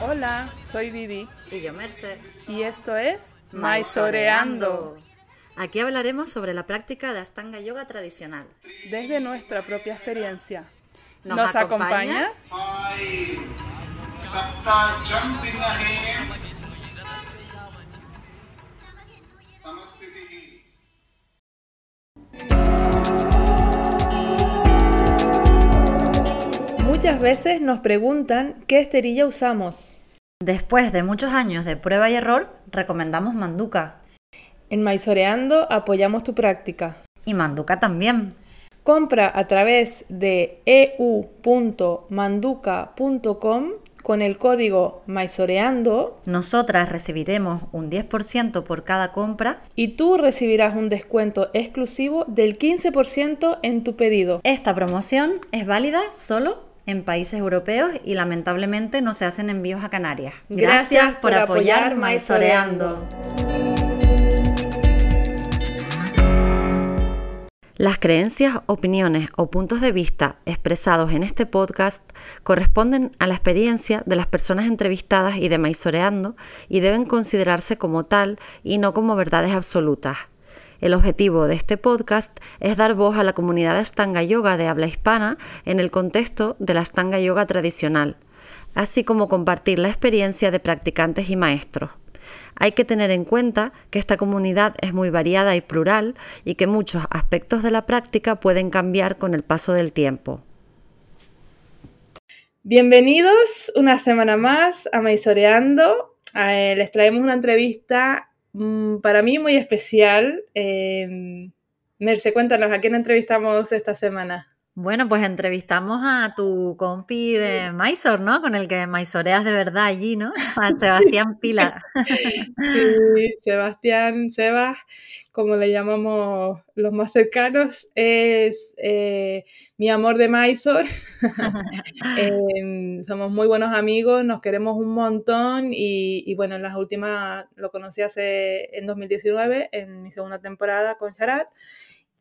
Hola, soy Vivi. Y yo, Merce. Y esto es Maisoreando. Aquí hablaremos sobre la práctica de Astanga Yoga tradicional. Desde nuestra propia experiencia. ¿Nos, ¿Nos acompañas? acompañas? Muchas veces nos preguntan qué esterilla usamos. Después de muchos años de prueba y error, recomendamos Manduka. En Maisoreando apoyamos tu práctica. Y Manduka también. Compra a través de eu.manduca.com con el código Maisoreando Nosotras recibiremos un 10% por cada compra. y tú recibirás un descuento exclusivo del 15% en tu pedido. Esta promoción es válida solo en países europeos y lamentablemente no se hacen envíos a Canarias. Gracias por apoyar Maisoreando. Las creencias, opiniones o puntos de vista expresados en este podcast corresponden a la experiencia de las personas entrevistadas y de Maisoreando y deben considerarse como tal y no como verdades absolutas. El objetivo de este podcast es dar voz a la comunidad de Astanga Yoga de habla hispana en el contexto de la Astanga Yoga tradicional, así como compartir la experiencia de practicantes y maestros. Hay que tener en cuenta que esta comunidad es muy variada y plural y que muchos aspectos de la práctica pueden cambiar con el paso del tiempo. Bienvenidos una semana más a Maisoreando. Eh, les traemos una entrevista para mí muy especial. Eh, Merce, cuéntanos, ¿a quién entrevistamos esta semana? Bueno, pues entrevistamos a tu compi de Mysore, ¿no? Con el que maisoreas de verdad allí, ¿no? A Sebastián Pila. Sí, Sebastián, Sebas, como le llamamos los más cercanos, es eh, mi amor de Mysore. Em, somos muy buenos amigos, nos queremos un montón y, y bueno, en las últimas lo conocí hace en 2019, en mi segunda temporada con Sharat.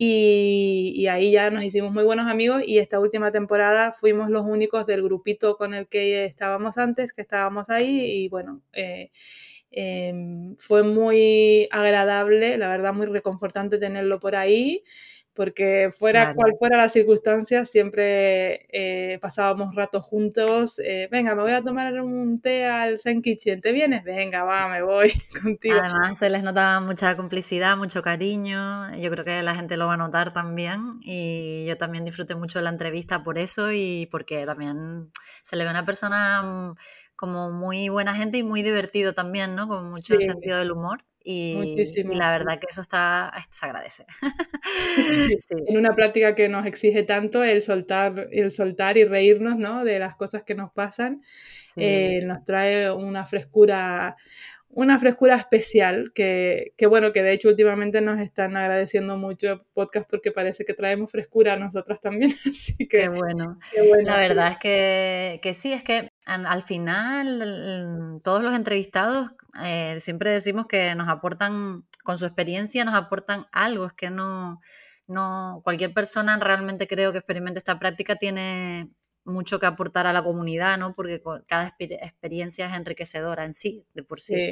Y, y ahí ya nos hicimos muy buenos amigos y esta última temporada fuimos los únicos del grupito con el que estábamos antes, que estábamos ahí y bueno, eh, em, fue muy agradable, la verdad muy reconfortante tenerlo por ahí, porque fuera cual fuera la circunstancia, siempre eh, pasábamos ratos juntos. eh, venga, me voy a tomar un té al Zen Kitchen, ¿te vienes? Venga, va, me voy contigo. Además, se les nota mucha complicidad, mucho cariño. Yo creo que la gente lo va a notar también. Y yo también disfruté mucho de la entrevista por eso y porque también se le ve una persona mm, como muy buena gente y muy divertido también, ¿no? Con mucho Sí. sentido del humor. Y, y la sí. verdad que eso está, se agradece. Sí, en una práctica que nos exige tanto el soltar, el soltar y reírnos, ¿no? De las cosas que nos pasan, eh, nos trae una frescura, una frescura especial que, que, bueno, que de hecho últimamente nos están agradeciendo mucho podcast porque parece que traemos frescura a nosotras también, así Qué que bueno. qué bueno, La sí. verdad es que, que sí, es que al, al final todos los entrevistados eh, siempre decimos que nos aportan, con su experiencia nos aportan algo, es que no, no, cualquier persona realmente creo que experimente esta práctica tiene mucho que aportar a la comunidad, ¿no? Porque cada exper- experiencia es enriquecedora en sí, de por sí. Sí,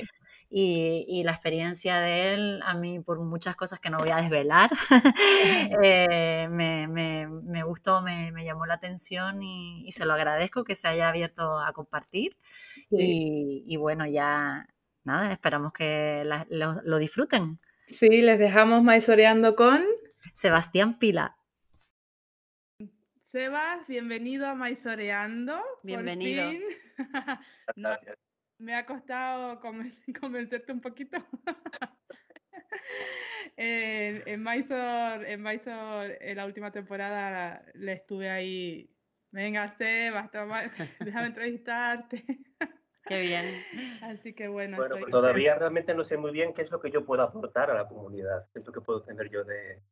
Y, y la experiencia de él, a mí, por muchas cosas que no voy a desvelar, eh, me, me- me gustó, me, me llamó la atención y, y se lo agradezco que se haya abierto a compartir. sí. Y, y bueno, ya nada, esperamos que la- lo, lo disfruten. Sí, les dejamos maizoreando con Sebastián Pila. Sebas, bienvenido a Maizoreando. por Bienvenido. fin. No, me ha costado conven- convencerte un poquito. en, en Mysore, en Mysore, en la última temporada, le estuve ahí. Venga, Sebas, toma- déjame entrevistarte. Qué bien. Así que bueno, Bueno, estoy pues todavía realmente no sé muy bien qué es lo que yo puedo aportar a la comunidad. ¿Qué es lo que puedo tener yo de...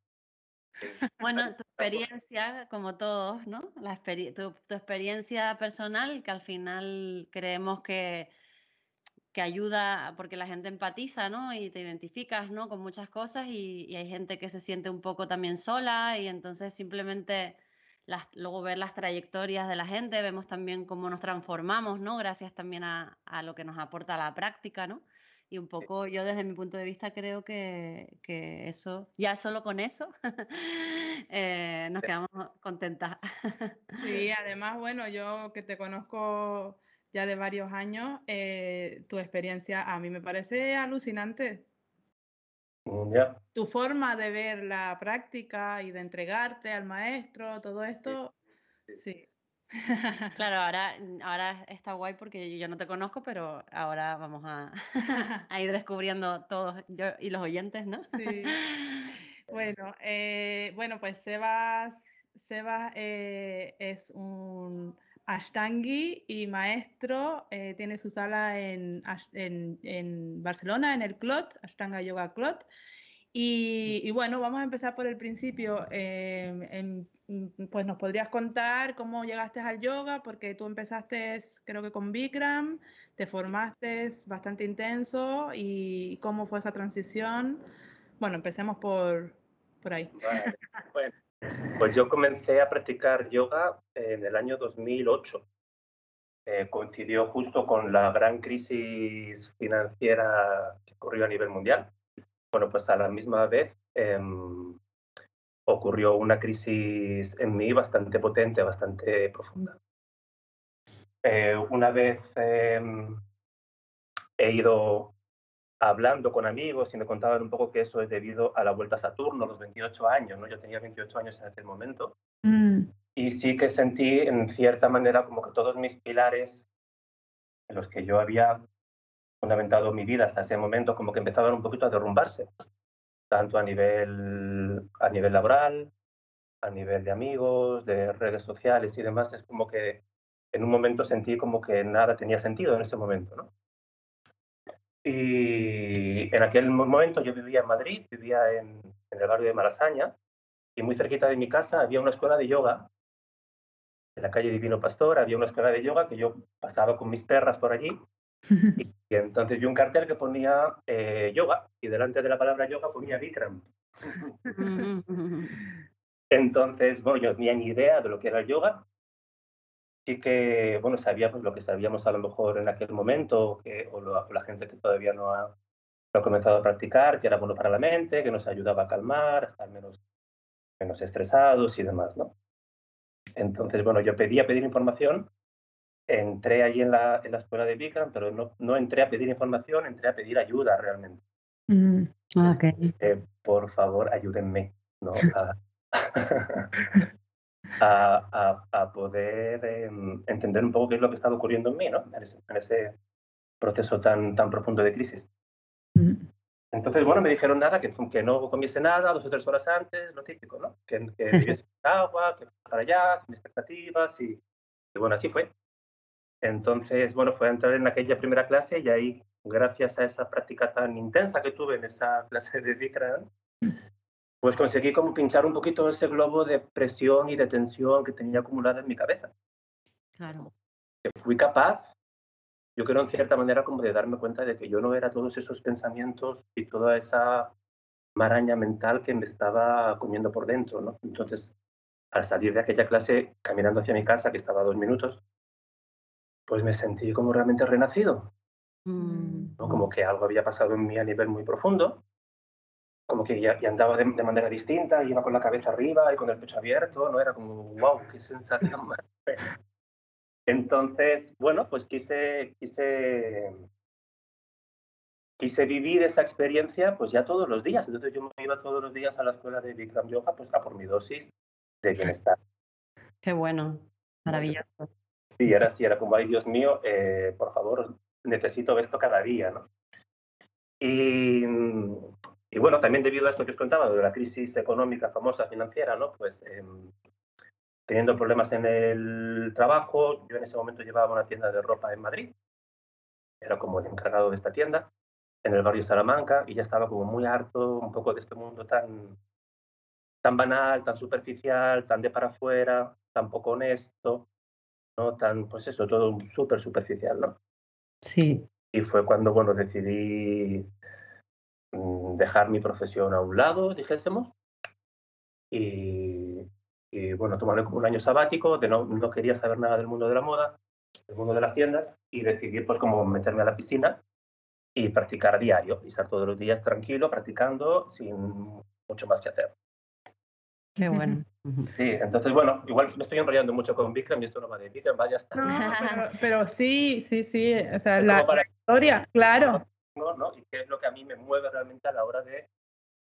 Bueno, tu experiencia, como todos, ¿no? La tu, tu experiencia personal, que al final creemos que, que ayuda porque la gente empatiza, ¿no? Y te identificas, ¿no? Con muchas cosas y, y hay gente que se siente un poco también sola y entonces simplemente luego ver las trayectorias de la gente, vemos también cómo nos transformamos, ¿no? Gracias también a, a lo que nos aporta la práctica, ¿no? Y un poco yo desde mi punto de vista creo que, que eso, ya solo con eso, eh, nos quedamos contentas. sí, además, bueno, yo que te conozco ya de varios años, eh, tu experiencia a mí me parece alucinante. Mm, tu forma de ver la práctica y de entregarte al maestro, todo esto, sí. Claro, ahora, ahora está guay porque yo no te conozco, pero ahora vamos a, ir descubriendo todos yo y los oyentes, ¿no? Sí. Bueno, eh, bueno pues Sebas, Sebas eh, es un Ashtangi y maestro, eh, tiene su sala en, en, en, Barcelona, en el Clot, Ashtanga Yoga Clot. Y, bueno, vamos a empezar por el principio. Em, pues nos podrías contar cómo llegaste al yoga, porque tú empezaste, creo que con Bikram, te formaste bastante intenso y cómo fue esa transición. Bueno, empecemos por, por ahí. Bueno, pues yo comencé a practicar yoga en el año 2008. Eh, coincidió justo con la gran crisis financiera que ocurrió a nivel mundial. Bueno, pues a la misma vez em, ocurrió una crisis en mí bastante potente, bastante profunda. Eh, una vez em, he ido hablando con amigos y me contaban un poco que eso es debido a la vuelta a Saturno, los 28 años, ¿no? Yo tenía 28 años en aquel momento. Mm. Y sí que sentí en cierta manera como que todos mis pilares en los que yo había fundamentado mi vida hasta ese momento como que empezaban un poquito a derrumbarse, tanto a nivel, a nivel laboral, a nivel de amigos, de redes sociales y demás. Es como que en un momento sentí como que nada tenía sentido en ese momento, ¿no? Y en aquel momento yo vivía en Madrid, vivía en, en el barrio de Malasaña, y muy cerquita de mi casa había una escuela de yoga en la calle Divino Pastor había una escuela de yoga que yo pasaba con mis perras por allí y, entonces vi un cartel que ponía eh, yoga y delante de la palabra yoga ponía Bikram. entonces, bueno, yo no tenía ni idea de lo que era el yoga. Sí que, bueno, sabía pues, lo que sabíamos a lo mejor en aquel momento, que, o, la gente que todavía no ha, no ha comenzado a practicar, que era bueno para la mente, que nos ayudaba a calmar, a estar menos, menos estresados y demás, ¿no? Entonces, bueno, yo pedía pedir información entré allí en la, en la escuela de Bikram, pero no, no entré a pedir información, entré a pedir ayuda realmente. Mm, okay. Eh, por favor, ayúdenme ¿no? a, a, poder em, entender un poco qué es lo que estaba ocurriendo en mí, ¿no? en, ese, en ese proceso tan, tan profundo de crisis. Mm. Entonces, bueno, me dijeron nada, que, que no comiese nada dos o tres horas antes, lo típico, ¿no? Que, que agua, que para allá, sin expectativas, y, y bueno, así fue. Entonces, bueno, fue a entrar en aquella primera clase y ahí, gracias a esa práctica tan intensa que tuve en esa clase de Bikram, pues conseguí como pinchar un poquito ese globo de presión y de tensión que tenía acumulada en mi cabeza. Claro. Que fui capaz, yo creo en cierta manera como de darme cuenta de que yo no era todos esos pensamientos y toda esa maraña mental que me estaba comiendo por dentro, ¿no? Entonces, al salir de aquella clase, caminando hacia mi casa, que estaba a dos minutos, pues me sentí como realmente renacido. Mm. Como que algo había pasado en mí a nivel muy profundo, como que ya, andaba de, manera distinta, iba con la cabeza arriba y con el pecho abierto, ¿no? Era como, wow, qué sensación más. Entonces, bueno, pues quise, quise, quise vivir esa experiencia pues ya todos los días. Entonces yo me iba todos los días a la escuela de Bikram Yoga pues a por mi dosis de bienestar. Qué bueno, maravilloso. Sí, era así, era como, ay Dios mío, eh, por favor, necesito esto cada día, ¿no? Y, y, bueno, también debido a esto que os contaba, de la crisis económica famosa financiera, ¿no? Pues em, teniendo problemas en el trabajo, yo en ese momento llevaba una tienda de ropa en Madrid, era como el encargado de esta tienda, en el barrio Salamanca, y ya estaba como muy harto un poco de este mundo tan, tan banal, tan superficial, tan de para afuera, tan poco honesto, no tan, pues eso, todo súper superficial, ¿no? Sí. Y fue cuando, bueno, decidí mm, dejar mi profesión a un lado, dijésemos, y, y bueno, tomarme como un año sabático, de no, no quería saber nada del mundo de la moda, del mundo de las tiendas, y decidí pues como meterme a la piscina y practicar a diario, y estar todos los días tranquilo, practicando, sin mucho más que hacer. Qué bueno. Sí, entonces, bueno, igual me estoy enrollando mucho con Bikram y esto no va de Bikram, vaya hasta. No, pero, pero, sí, sí, sí, o sea, la, para... la, historia, claro. ¿no? ¿no? Y qué es lo que a mí me mueve realmente a la hora de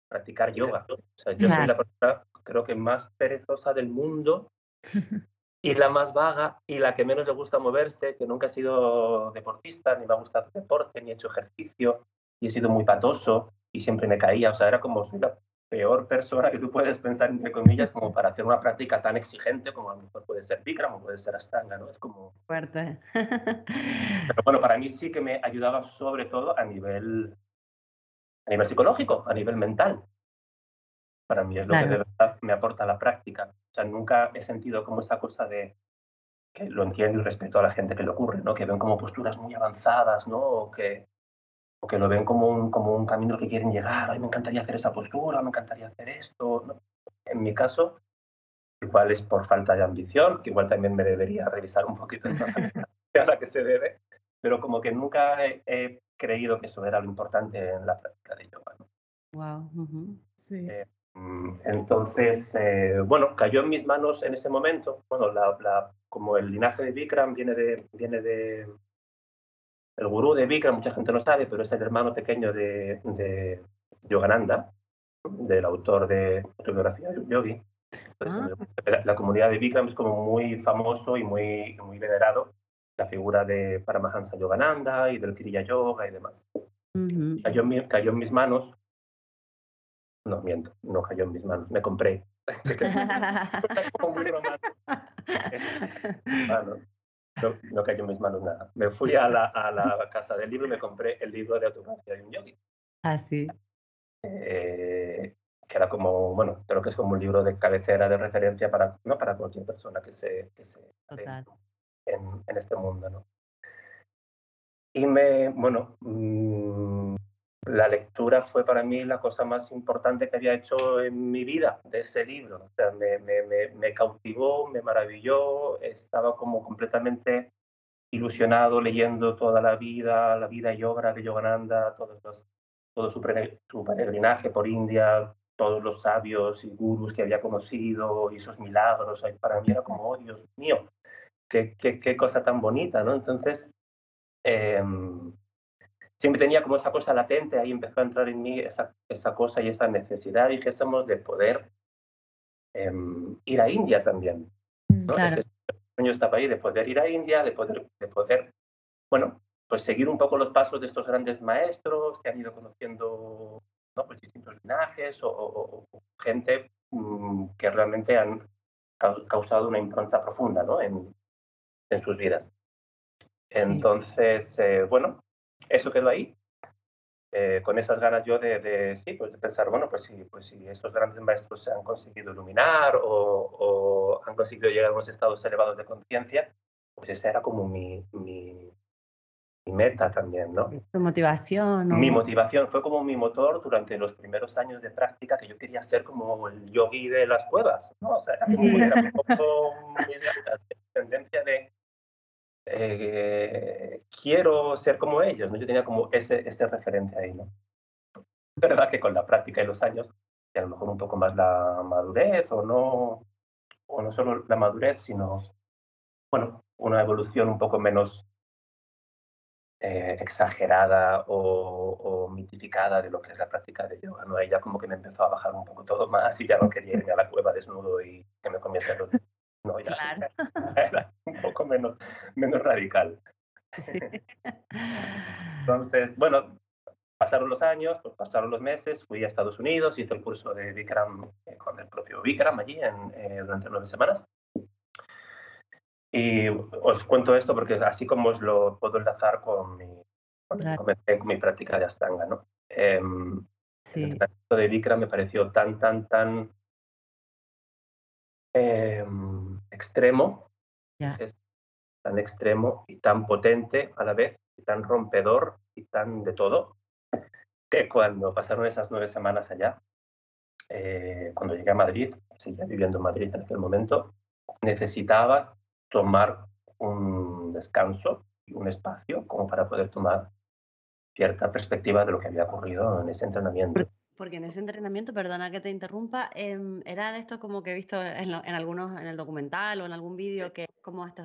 practicar yoga. O sea, yo claro. soy la persona, creo que más perezosa del mundo y la más vaga y la que menos le gusta moverse, que nunca he sido deportista, ni me ha gustado el deporte, ni he hecho ejercicio, y he sido muy patoso y siempre me caía. O sea, era como soy la peor persona que tú puedes pensar, entre comillas, como para hacer una práctica tan exigente como a lo mejor puede ser Bikram o puede ser Astanga, ¿no? Es como... Fuerte. Pero bueno, para mí sí que me ayudaba sobre todo a nivel, a nivel psicológico, a nivel mental. Para mí es lo claro. que de verdad me aporta la práctica. O sea, nunca he sentido como esa cosa de que lo entiendo y respeto a la gente que le ocurre, ¿no? Que ven como posturas muy avanzadas, ¿no? O que, o que lo ven como un, como un camino que quieren llegar. Ay, me encantaría hacer esa postura, me encantaría hacer esto. ¿no? En mi caso, igual es por falta de ambición, que igual también me debería revisar un poquito a la que se debe, pero como que nunca he, he, creído que eso era lo importante en la práctica de yoga. ¿no? Wow. Uh -huh. Sí. Eh, entonces, eh, bueno, cayó en mis manos en ese momento. Bueno, la, la, como el linaje de Bikram viene de, viene de, el gurú de Bikram, mucha gente no sabe, pero es el hermano pequeño de, de Yogananda, del autor de Autobiografía de Yogi. Entonces, ah. la, la, comunidad de Bikram es como muy famoso y muy, muy venerado, la figura de Paramahansa Yogananda y del Kriya Yoga y demás. Uh -huh. cayó, en, cayó en mis manos no, miento, no cayó en mis manos, me compré. no, no, no, cayó en mis manos nada. Me fui a la, a la casa del libro y me compré el libro de autografía de un yogi. Ah, sí. Eh, que era como, bueno, creo que es como un libro de cabecera de referencia para, ¿no? para cualquier persona que se, que se Total. En, en, este mundo, ¿no? Y me, bueno, mmm, la lectura fue para mí la cosa más importante que había hecho en mi vida de ese libro. O sea, me, cautivó, me maravilló, estaba como completamente ilusionado leyendo toda la vida, la vida y obra de Yogananda, todos los, todo su, peregrinaje por India, todos los sabios y gurus que había conocido y esos milagros. Para mí era como, oh Dios mío, qué, cosa tan bonita, ¿no? Entonces, eh, siempre tenía como esa cosa latente, ahí empezó a entrar en mí esa, esa cosa y esa necesidad, dijésemos, de poder eh, ir a India también. ¿no? Claro. Ese sueño estaba ahí, de poder ir a India, de poder, de poder, bueno, pues seguir un poco los pasos de estos grandes maestros que han ido conociendo ¿no? pues distintos linajes o, o, o gente mmm, que realmente han causado una impronta profunda ¿no? en, en sus vidas. Entonces, eh, bueno, eso quedó ahí. Eh, con esas ganas yo de, de, sí, pues de pensar, bueno, pues si, pues si estos grandes maestros se han conseguido iluminar o, o han conseguido llegar a unos estados elevados de conciencia, pues esa era como mi, mi, mi, meta también, ¿no? Tu motivación. ¿no? Mi motivación fue como mi motor durante los primeros años de práctica, que yo quería ser como el yogi de las cuevas, ¿no? O sea, era, como, era un poco mi tendencia de eh, quiero ser como ellos, ¿no? Yo tenía como ese, ese referente ahí, ¿no? Es verdad que con la práctica y los años, y a lo mejor un poco más la madurez, o no, o no solo la madurez, sino, bueno, una evolución un poco menos eh, exagerada o, o, mitificada de lo que es la práctica de yoga, ¿no? Ya como que me empezó a bajar un poco todo más y ya no quería ir a la cueva desnudo y que me comiese los no, ya claro. era un poco menos, menos radical. Sí. Entonces, bueno, pasaron los años, pues pasaron los meses, fui a Estados Unidos, hice el curso de Bikram eh, con el propio Bikram allí en, eh, durante nueve semanas. Y os cuento esto porque así como os lo puedo enlazar con mi, claro. comencé con mi práctica de Astanga, ¿no? Eh, sí. El tratamiento de Bikram me pareció tan, tan, tan eh, extremo, yeah. es tan extremo y tan potente a la vez, y tan rompedor y tan de todo, que cuando pasaron esas nueve semanas allá, eh, cuando llegué a Madrid, seguía viviendo en Madrid en aquel momento, necesitaba tomar un descanso y un espacio como para poder tomar cierta perspectiva de lo que había ocurrido en ese entrenamiento. Porque en ese entrenamiento, perdona que te interrumpa, em, era de esto como que he visto en, algunos, en el documental o en algún vídeo, que como esto,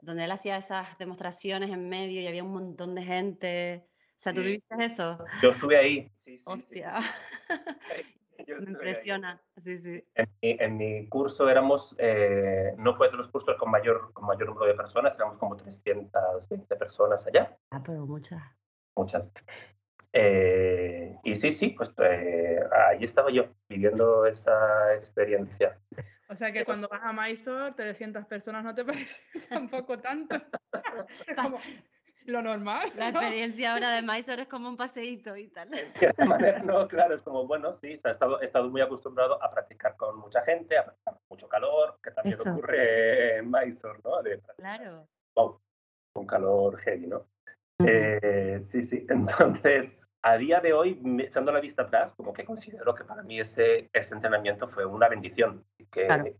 donde él hacía esas demostraciones en medio y había un montón de gente. O sea, ¿tú viste eso? Yo estuve ahí. Sí, sí, Hostia. Me impresiona. Sí, sí. En mi, curso éramos, eh, no fue de los cursos con mayor, con mayor número de personas, éramos como 320 personas allá. Ah, pero muchas. Muchas. Eh, y sí, sí, pues eh, ahí estaba yo viviendo esa experiencia. O sea que cuando vas a Mysore, 300 personas no te parece tampoco tanto. como lo normal. La experiencia ahora de Mysore es como un paseíto y tal. De manera, no, claro, es como, bueno, sí, he, estado, he estado muy acostumbrado a practicar con mucha gente, a practicar con mucho calor, que también ocurre en Mysore, ¿no? claro. Wow, con calor heavy, ¿no? Eh, sí, sí, entonces a día de hoy, echando la vista atrás, como que considero que para mí ese, ese entrenamiento fue una bendición. Que,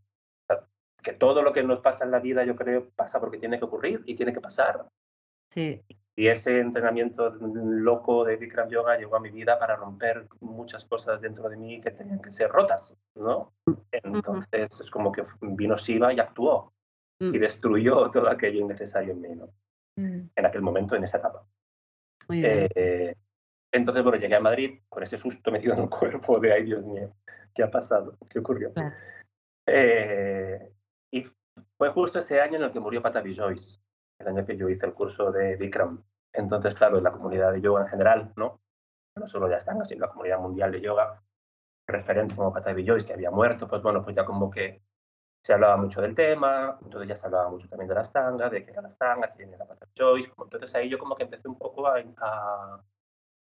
que todo lo que nos pasa en la vida, yo creo, pasa porque tiene que ocurrir y tiene que pasar. Sí. Y ese entrenamiento loco de Bikram Yoga llegó a mi vida para romper muchas cosas dentro de mí que tenían que ser rotas, ¿no? Entonces es como que vino Shiva y actuó y mm. destruyó todo aquello innecesario en mí, ¿no? Mm. En aquel momento, en esa etapa. Muy bien. Eh, entonces, bueno, llegué a Madrid con ese susto metido en el cuerpo de, ay Dios mío, ¿qué ha pasado? ¿Qué ocurrió? Eh, y fue justo ese año en el que murió Patabi Joyce, el año que yo hice el curso de Bikram. Entonces, claro, en la comunidad de yoga en general, ¿no? No solo ya están, sino la comunidad mundial de yoga, referente como Patabi Joyce, que había muerto, pues bueno, pues ya como que se hablaba mucho del tema, entonces ya se hablaba mucho también de las tangas, de qué era las tangas, quién era Patabi Joyce, entonces ahí yo como que empecé un poco a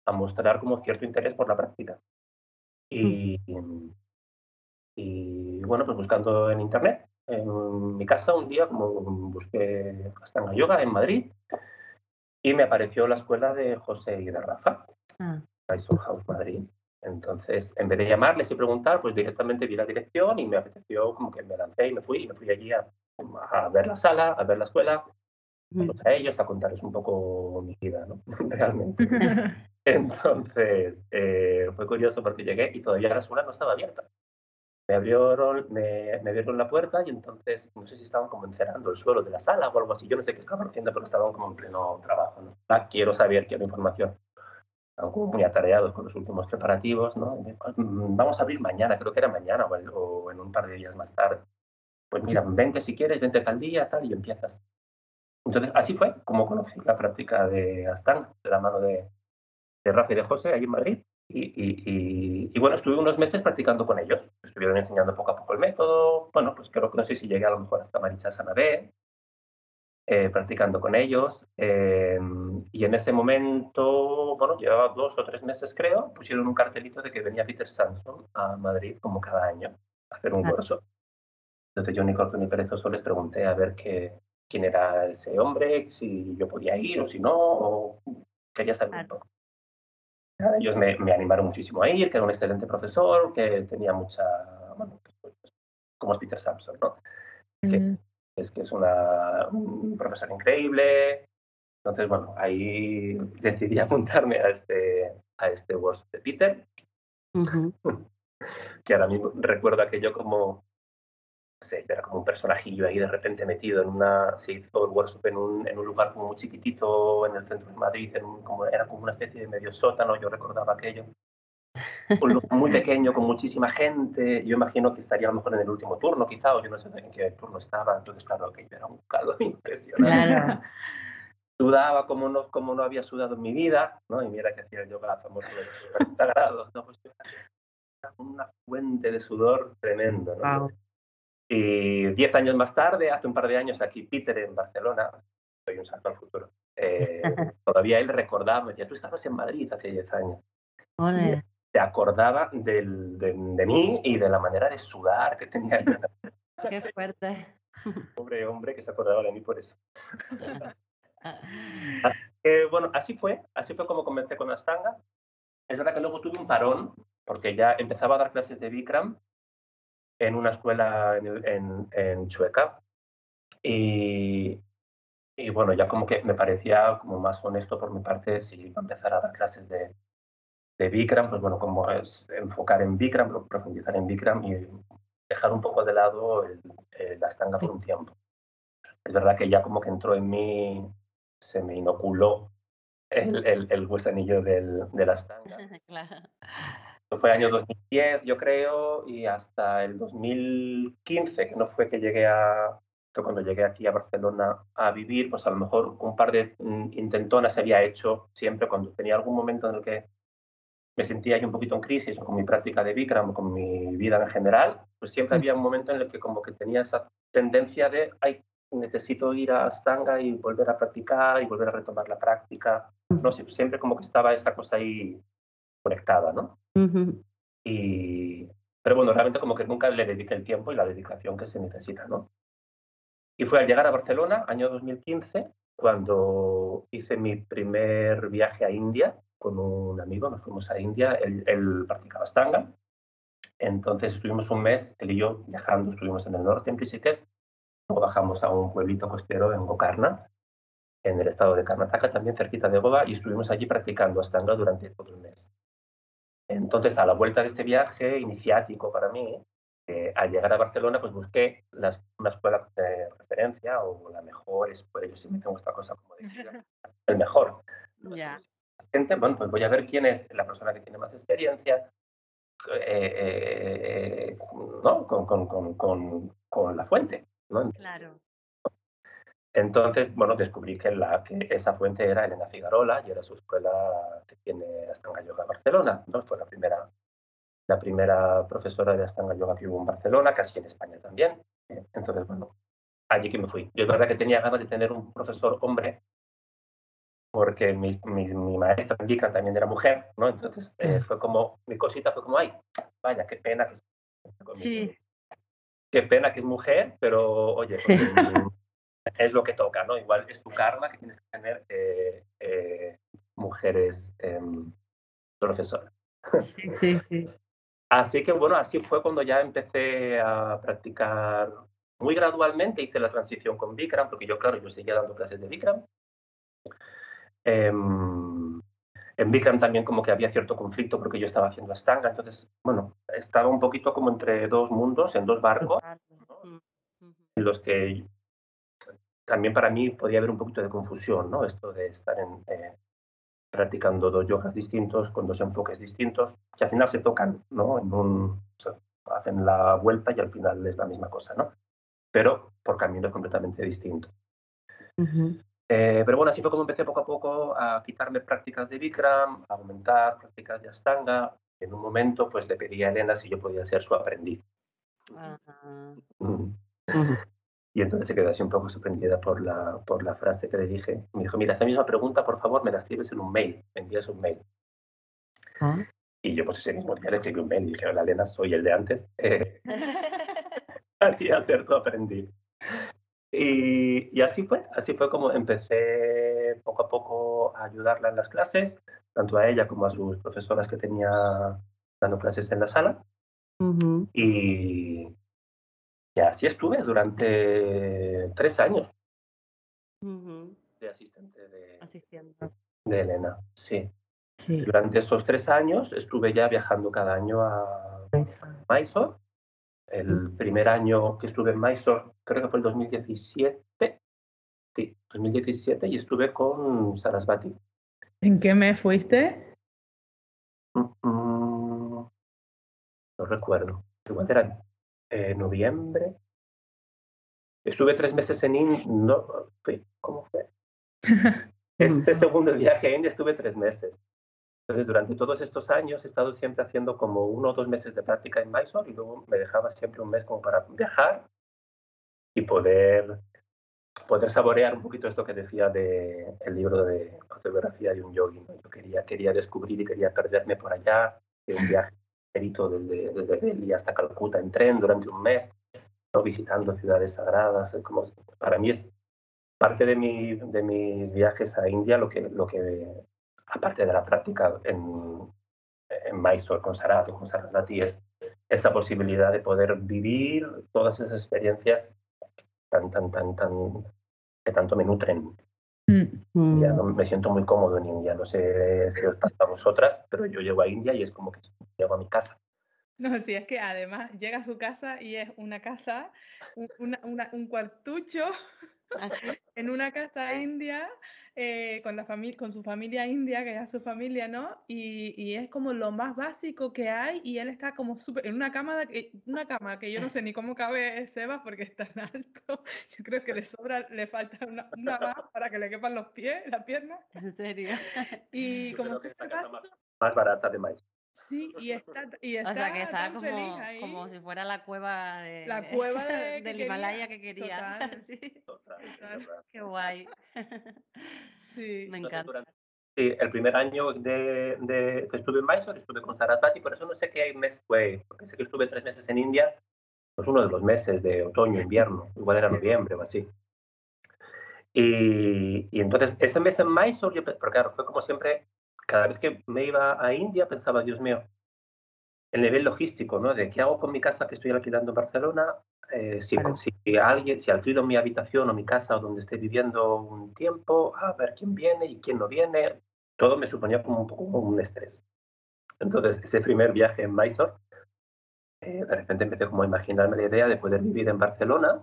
a mostrar como cierto interés por la práctica. Y, y bueno, pues buscando en internet, en mi casa un día como busqué Astanga Yoga en Madrid y me apareció la escuela de José y de Rafa, ah. House Madrid. Entonces, en vez de llamarles y preguntar, pues directamente vi la dirección y me apeteció como que me lancé y me fui, y me fui allí a, a ver la sala, a ver la escuela, a, a ellos, a contarles un poco mi vida, ¿no? Realmente. Entonces, eh, fue curioso porque llegué y todavía la escuela no estaba abierta. Me abrieron, me, me, abrieron la puerta y entonces no sé si estaban como encerrando el suelo de la sala o algo así. Yo no sé qué estaban haciendo, pero estaban como en pleno trabajo. ¿no? Ah, quiero saber, quiero información. Como muy atareados con los últimos preparativos. ¿no? Mm, vamos a abrir mañana, creo que era mañana o, en un par de días más tarde. Pues mira, vente si quieres, vente tal día, tal, y empiezas. Entonces, así fue como conocí la práctica de Astán, de la mano de, de Rafa y de José, ahí en Madrid. Y, bueno, estuve unos meses practicando con ellos. Estuvieron enseñando poco a poco el método. Bueno, pues creo que no sé si llegué a lo mejor hasta Maricha Sanabé, eh, practicando con ellos. Em, y en ese momento, bueno, llevaba dos o tres meses creo, pusieron un cartelito de que venía Peter Samson a Madrid como cada año a hacer un curso. Entonces yo ni corto ni perezoso les pregunté a ver qué, quién era ese hombre, si yo podía ir o si no, o quería saber un poco. Ellos me, animaron muchísimo a ir, que era un excelente profesor, que tenía mucha, bueno, pues, pues, como es Peter Sampson, ¿no? Es que es una, un profesor increíble. Entonces, bueno, ahí decidí apuntarme a este, a este workshop de Peter, que ahora mismo recuerdo aquello como sé, era como un personajillo ahí de repente metido en una, se hizo el workshop en un, en un lugar como muy chiquitito en el centro de Madrid, en como, era como una especie de medio sótano, yo recordaba aquello. Un lugar muy pequeño, con muchísima gente, yo imagino que estaría a lo mejor en el último turno quizá, o yo no sé en qué turno estaba, entonces claro, aquello era un calor impresionante. Sudaba como no, como no había sudado en mi vida, ¿no? Y mira que hacía yoga famoso de 40 grados, ¿no? Pues una fuente de sudor tremendo, ¿no? Y diez años más tarde, hace un par de años, aquí Peter en Barcelona, soy un salto al futuro, eh, todavía él recordaba, me decía, tú estabas en Madrid hace diez años. Se acordaba del, de, mí y de la manera de sudar que tenía. Qué fuerte. Pobre hombre que se acordaba de mí por eso. así que, bueno, así fue, así fue como comencé con Astanga. Es verdad que luego tuve un parón, porque ya empezaba a dar clases de Bikram en una escuela en, en, Chueca. Y, y, bueno, ya como que me parecía como más honesto por mi parte si iba a empezar a dar clases de, de Bikram, pues bueno, como es enfocar en Bikram, profundizar en Bikram y dejar un poco de lado el, la estanga por un tiempo. Es verdad que ya como que entró en mí, se me inoculó el, el, el gusanillo del, de la estanga. claro. fue año 2010, yo creo, y hasta el 2015, que no fue que llegué a, cuando llegué aquí a Barcelona a vivir, pues a lo mejor un par de mm, intentonas se había hecho siempre cuando tenía algún momento en el que me sentía yo un poquito en crisis con mi práctica de Bikram con mi vida en general, pues siempre había un momento en el que como que tenía esa tendencia de, ay, necesito ir a Astanga y volver a practicar y volver a retomar la práctica. No sé, siempre como que estaba esa cosa ahí conectada, ¿no? y, pero bueno, realmente como que nunca le dediqué el tiempo y la dedicación que se necesita, ¿no? Y fue al llegar a Barcelona, año 2015, cuando hice mi primer viaje a India con un amigo, nos fuimos a India, él, él practicaba Astanga, entonces estuvimos un mes, él y yo viajando, estuvimos en el norte, en Rishikesh, luego bajamos a un pueblito costero en Gokarna, en el estado de Karnataka, también cerquita de Goa, y estuvimos allí practicando Astanga durante todo el mes. Entonces, a la vuelta de este viaje iniciático para mí, eh, al llegar a Barcelona, pues busqué una escuela de referencia o la mejor escuela. Yo siempre tengo esta cosa como de el mejor. Ya. Gente, bueno, pues voy a ver quién es la persona que tiene más experiencia, eh, eh, ¿no? Con, con, con, con, la fuente. ¿no? Claro. Entonces, bueno, descubrí que, la, que esa fuente era Elena Figarola y era su escuela que tiene Astanga Yoga Barcelona. ¿no? Fue la primera, la primera profesora de Astanga Yoga que hubo en Barcelona, casi en España también. Entonces, bueno, allí que me fui. Yo es verdad que tenía ganas de tener un profesor hombre porque mi, mi, maestra en también era mujer, ¿no? Entonces eh, fue como, mi cosita fue como, ay, vaya, qué pena que sí. Qué pena que es mujer, pero oye, es lo que toca, ¿no? Igual es tu karma que tienes que tener eh, eh, mujeres em, profesoras. Sí, sí, sí. Así que bueno, así fue cuando ya empecé a practicar muy gradualmente, hice la transición con Bikram, porque yo, claro, yo seguía dando clases de Bikram, Em, en Bikram también como que había cierto conflicto porque yo estaba haciendo Astanga, entonces, bueno, estaba un poquito como entre dos mundos, en dos barcos, en los que también para mí podía haber un poquito de confusión, ¿no? Esto de estar en, eh, practicando dos yogas distintos, con dos enfoques distintos, que al final se tocan, ¿no? En un, hacen la vuelta y al final es la misma cosa, ¿no? Pero por caminos completamente distintos. Eh, pero bueno, así fue como empecé poco a poco a quitarme prácticas de Bikram, a aumentar prácticas de Astanga. En un momento, pues le pedí a Elena si yo podía ser su aprendiz. Y entonces se quedó así un poco sorprendida por la, por la frase que le dije. Me dijo, mira, esa misma pregunta, por favor, me la escribes en un mail, me envías un mail. Ah. Y yo pues ese mismo día le escribí un mail y dije, hola Elena, soy el de antes. Eh, ser tu aprendiz. Y, así fue, así fue como empecé poco a poco a ayudarla en las clases, tanto a ella como a sus profesoras que tenía dando clases en la sala. y, y, así estuve durante tres años. De asistente de, de Elena, sí. Durante esos tres años estuve ya viajando cada año a Mysore el primer año que estuve en Mysore, creo que fue el 2017, sí, 2017, y estuve con Sarasvati. ¿En qué mes fuiste? Mm, mm, no recuerdo. Igual era eh, noviembre. Estuve tres meses en India. No, ¿Cómo fue? Ese segundo viaje a India estuve tres meses. Entonces, durante todos estos años he estado siempre haciendo como uno o dos meses de práctica en Mysore y luego me dejaba siempre un mes como para viajar y poder, poder saborear un poquito esto que decía del el libro de autobiografía de un yogi. Yo quería, quería descubrir y quería perderme por allá, un viaje perito desde, desde Delhi hasta Calcuta en tren durante un mes, ¿no? visitando ciudades sagradas. Como, para mí es parte de, mi, de mis viajes a India lo que, lo que aparte de la práctica en, en Mysore con Sarat o con Sarasvati, es esa posibilidad de poder vivir todas esas experiencias tan, tan, tan, tan, que tanto me nutren. Mm. Ya no, me siento muy cómodo en India, no sé si os pasa a vosotras, pero yo llego a India y es como que llego a mi casa. No, sí, es que además llega a su casa y es una casa, un, un cuartucho ¿Ah, en una casa india eh, con, la con su familia india, que es su familia, ¿no? Y, y, es como lo más básico que hay y él está como súper, en una cama, de, una cama que yo no sé ni cómo cabe Sebas porque es tan alto. Yo creo que le sobra, le falta una, una más para que le quepan los pies, las piernas. ¿En serio? Y como es más barata de maíz. Sí, y está, y está o sea, que estaba como, como si fuera la cueva de, la cueva de, del Himalaya que quería. Total, sí. Qué guay. Sí. Me encanta. Sí, el primer año de, de, que estuve en Mysore estuve con Sarasvati, por eso no sé qué mes fue, porque sé que estuve tres meses en India, pues uno de los meses de otoño, invierno, igual era noviembre o así. Y, y entonces ese mes en Mysore, yo, pero claro, fue como siempre cada vez que me iba a India pensaba, Dios mío, el nivel logístico, ¿no? De qué hago con mi casa que estoy alquilando en Barcelona, eh, si, si, alguien, si alquilo mi habitación o mi casa o donde esté viviendo un tiempo, a ver quién viene y quién no viene, todo me suponía como un poco un estrés. Entonces, ese primer viaje en Mysore, eh, de repente empecé como a imaginarme la idea de poder vivir en Barcelona.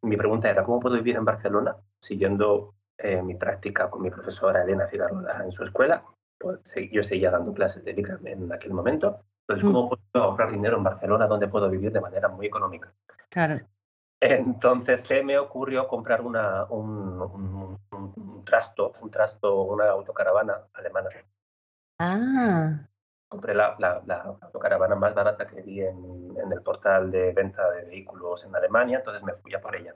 mi pregunta era, ¿cómo puedo vivir en Barcelona siguiendo eh, mi práctica con mi profesora Elena Figarola en su escuela. Pues, yo seguía dando clases de Bikram en aquel momento. Entonces, ¿cómo mm. puedo ahorrar dinero en Barcelona donde puedo vivir de manera muy económica? Claro. Entonces se me ocurrió comprar una, un, un, trasto, un trasto, una autocaravana alemana. Ah. Compré la, la, la autocaravana más barata que vi en, en, el portal de venta de vehículos en Alemania, entonces me fui a por ella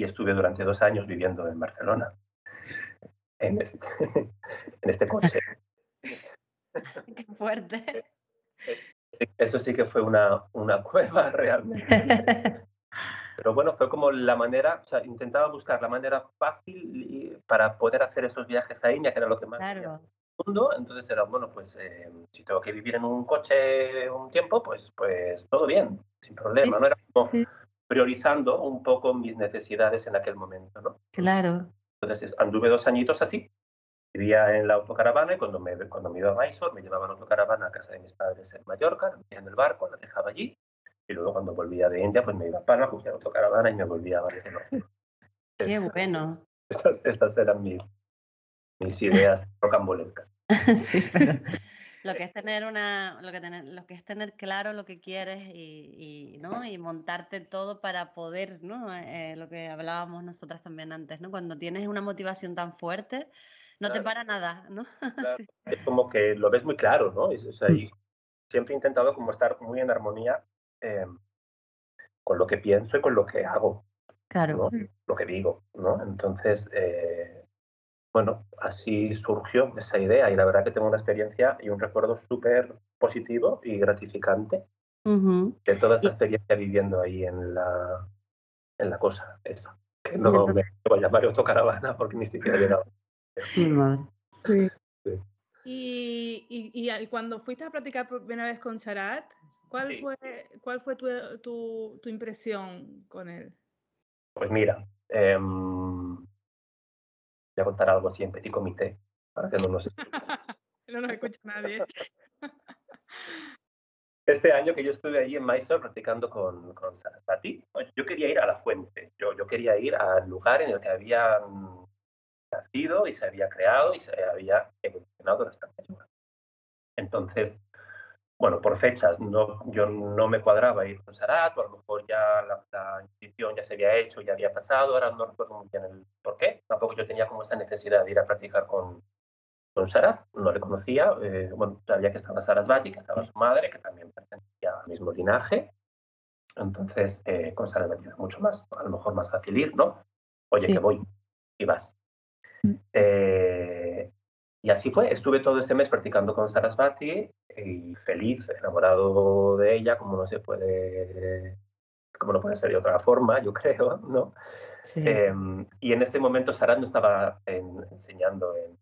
y estuve durante dos años viviendo en Barcelona, en este, en este coche. Qué fuerte. Eso sí que fue una, una cueva realmente. Pero bueno, fue como la manera, o sea, intentaba buscar la manera fácil para poder hacer esos viajes a India, que era lo que más claro. mundo. Entonces era, bueno, pues eh, si tengo que vivir en un coche un tiempo, pues, pues todo bien, sin problema. no era como, priorizando un poco mis necesidades en aquel momento, ¿no? Claro. Entonces anduve dos añitos así, vivía en la autocaravana y cuando me, cuando me iba a Mysore me llevaban autocaravana a casa de mis padres en Mallorca, en el barco, la dejaba allí y luego cuando volvía de India pues me iba a Palma, cogía la autocaravana y me volvía a Barcelona. Qué bueno. Estas, estas eran mis, mis ideas rocambolescas. sí, pero lo que es tener una, lo que, tener, lo que es tener claro lo que quieres y, y ¿no? y montarte todo para poder, ¿no? Eh, lo que hablábamos nosotras también antes, ¿no? Cuando tienes una motivación tan fuerte, no te para nada, ¿no? Es como que lo ves muy claro, ¿no? Es, mm. siempre he intentado como estar muy en armonía eh, con lo que pienso y con lo que hago. Claro. Lo que digo, ¿no? Entonces, eh, bueno, así surgió esa idea y la verdad que tengo una experiencia y un recuerdo súper positivo y gratificante de toda esa experiencia viviendo ahí en la, en la cosa esa. Que no me voy a llamar autocaravana porque ni siquiera he llegado. Sí. sí. Y, y, y, cuando fuiste a practicar por primera vez con Charat, ¿cuál fue, cuál fue tu, tu, tu, impresión con él? Pues mira, eh, a contar algo así en petit comité, para que no nos no nos escucha nadie. Este año que yo estuve ahí en Mysore practicando con, con Sarasvati, yo quería ir a la fuente, yo, yo quería ir al lugar en el que había nacido y se había creado y se había evolucionado la. Entonces, bueno, por fechas, no, yo no me cuadraba ir con Sarat, o a lo mejor ya la, la, inscripción ya se había hecho, ya había pasado, ahora no recuerdo muy bien el por qué. Tampoco yo tenía como esa necesidad de ir a practicar con, con Sarat, no le conocía. Eh, bueno, sabía que estaba Sarasvati, que estaba su madre, que también pertenecía al mismo linaje. Entonces, eh, con Sarasvati era mucho más, a lo mejor más fácil ir, ¿no? Oye, que voy, y vas. Mm. Eh, y así fue, estuve todo ese mes practicando con Sarasvati y feliz, enamorado de ella, como no se puede, como no puede ser de otra forma, yo creo, ¿no? Em, y en ese momento Sarat no estaba enseñando en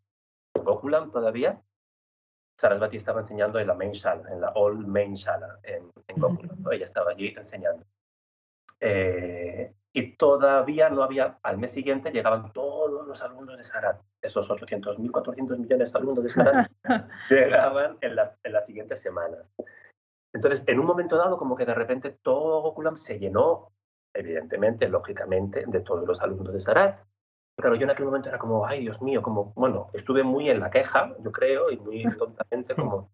Gokulam todavía. Sarasvati estaba enseñando en la main sala, en la all main sala en, en Gokula. Ella estaba allí enseñando. Eh, y todavía no había, al mes siguiente llegaban todos los alumnos de Sarat, esos 800.000, 400 millones de alumnos de Sarat, llegaban en las, en las siguientes semanas. Entonces, en un momento dado, como que de repente todo Gokulam se llenó, evidentemente, lógicamente, de todos los alumnos de Sarat. Pero yo en aquel momento era como, ay, Dios mío, como, bueno, estuve muy en la queja, yo creo, y muy tontamente como,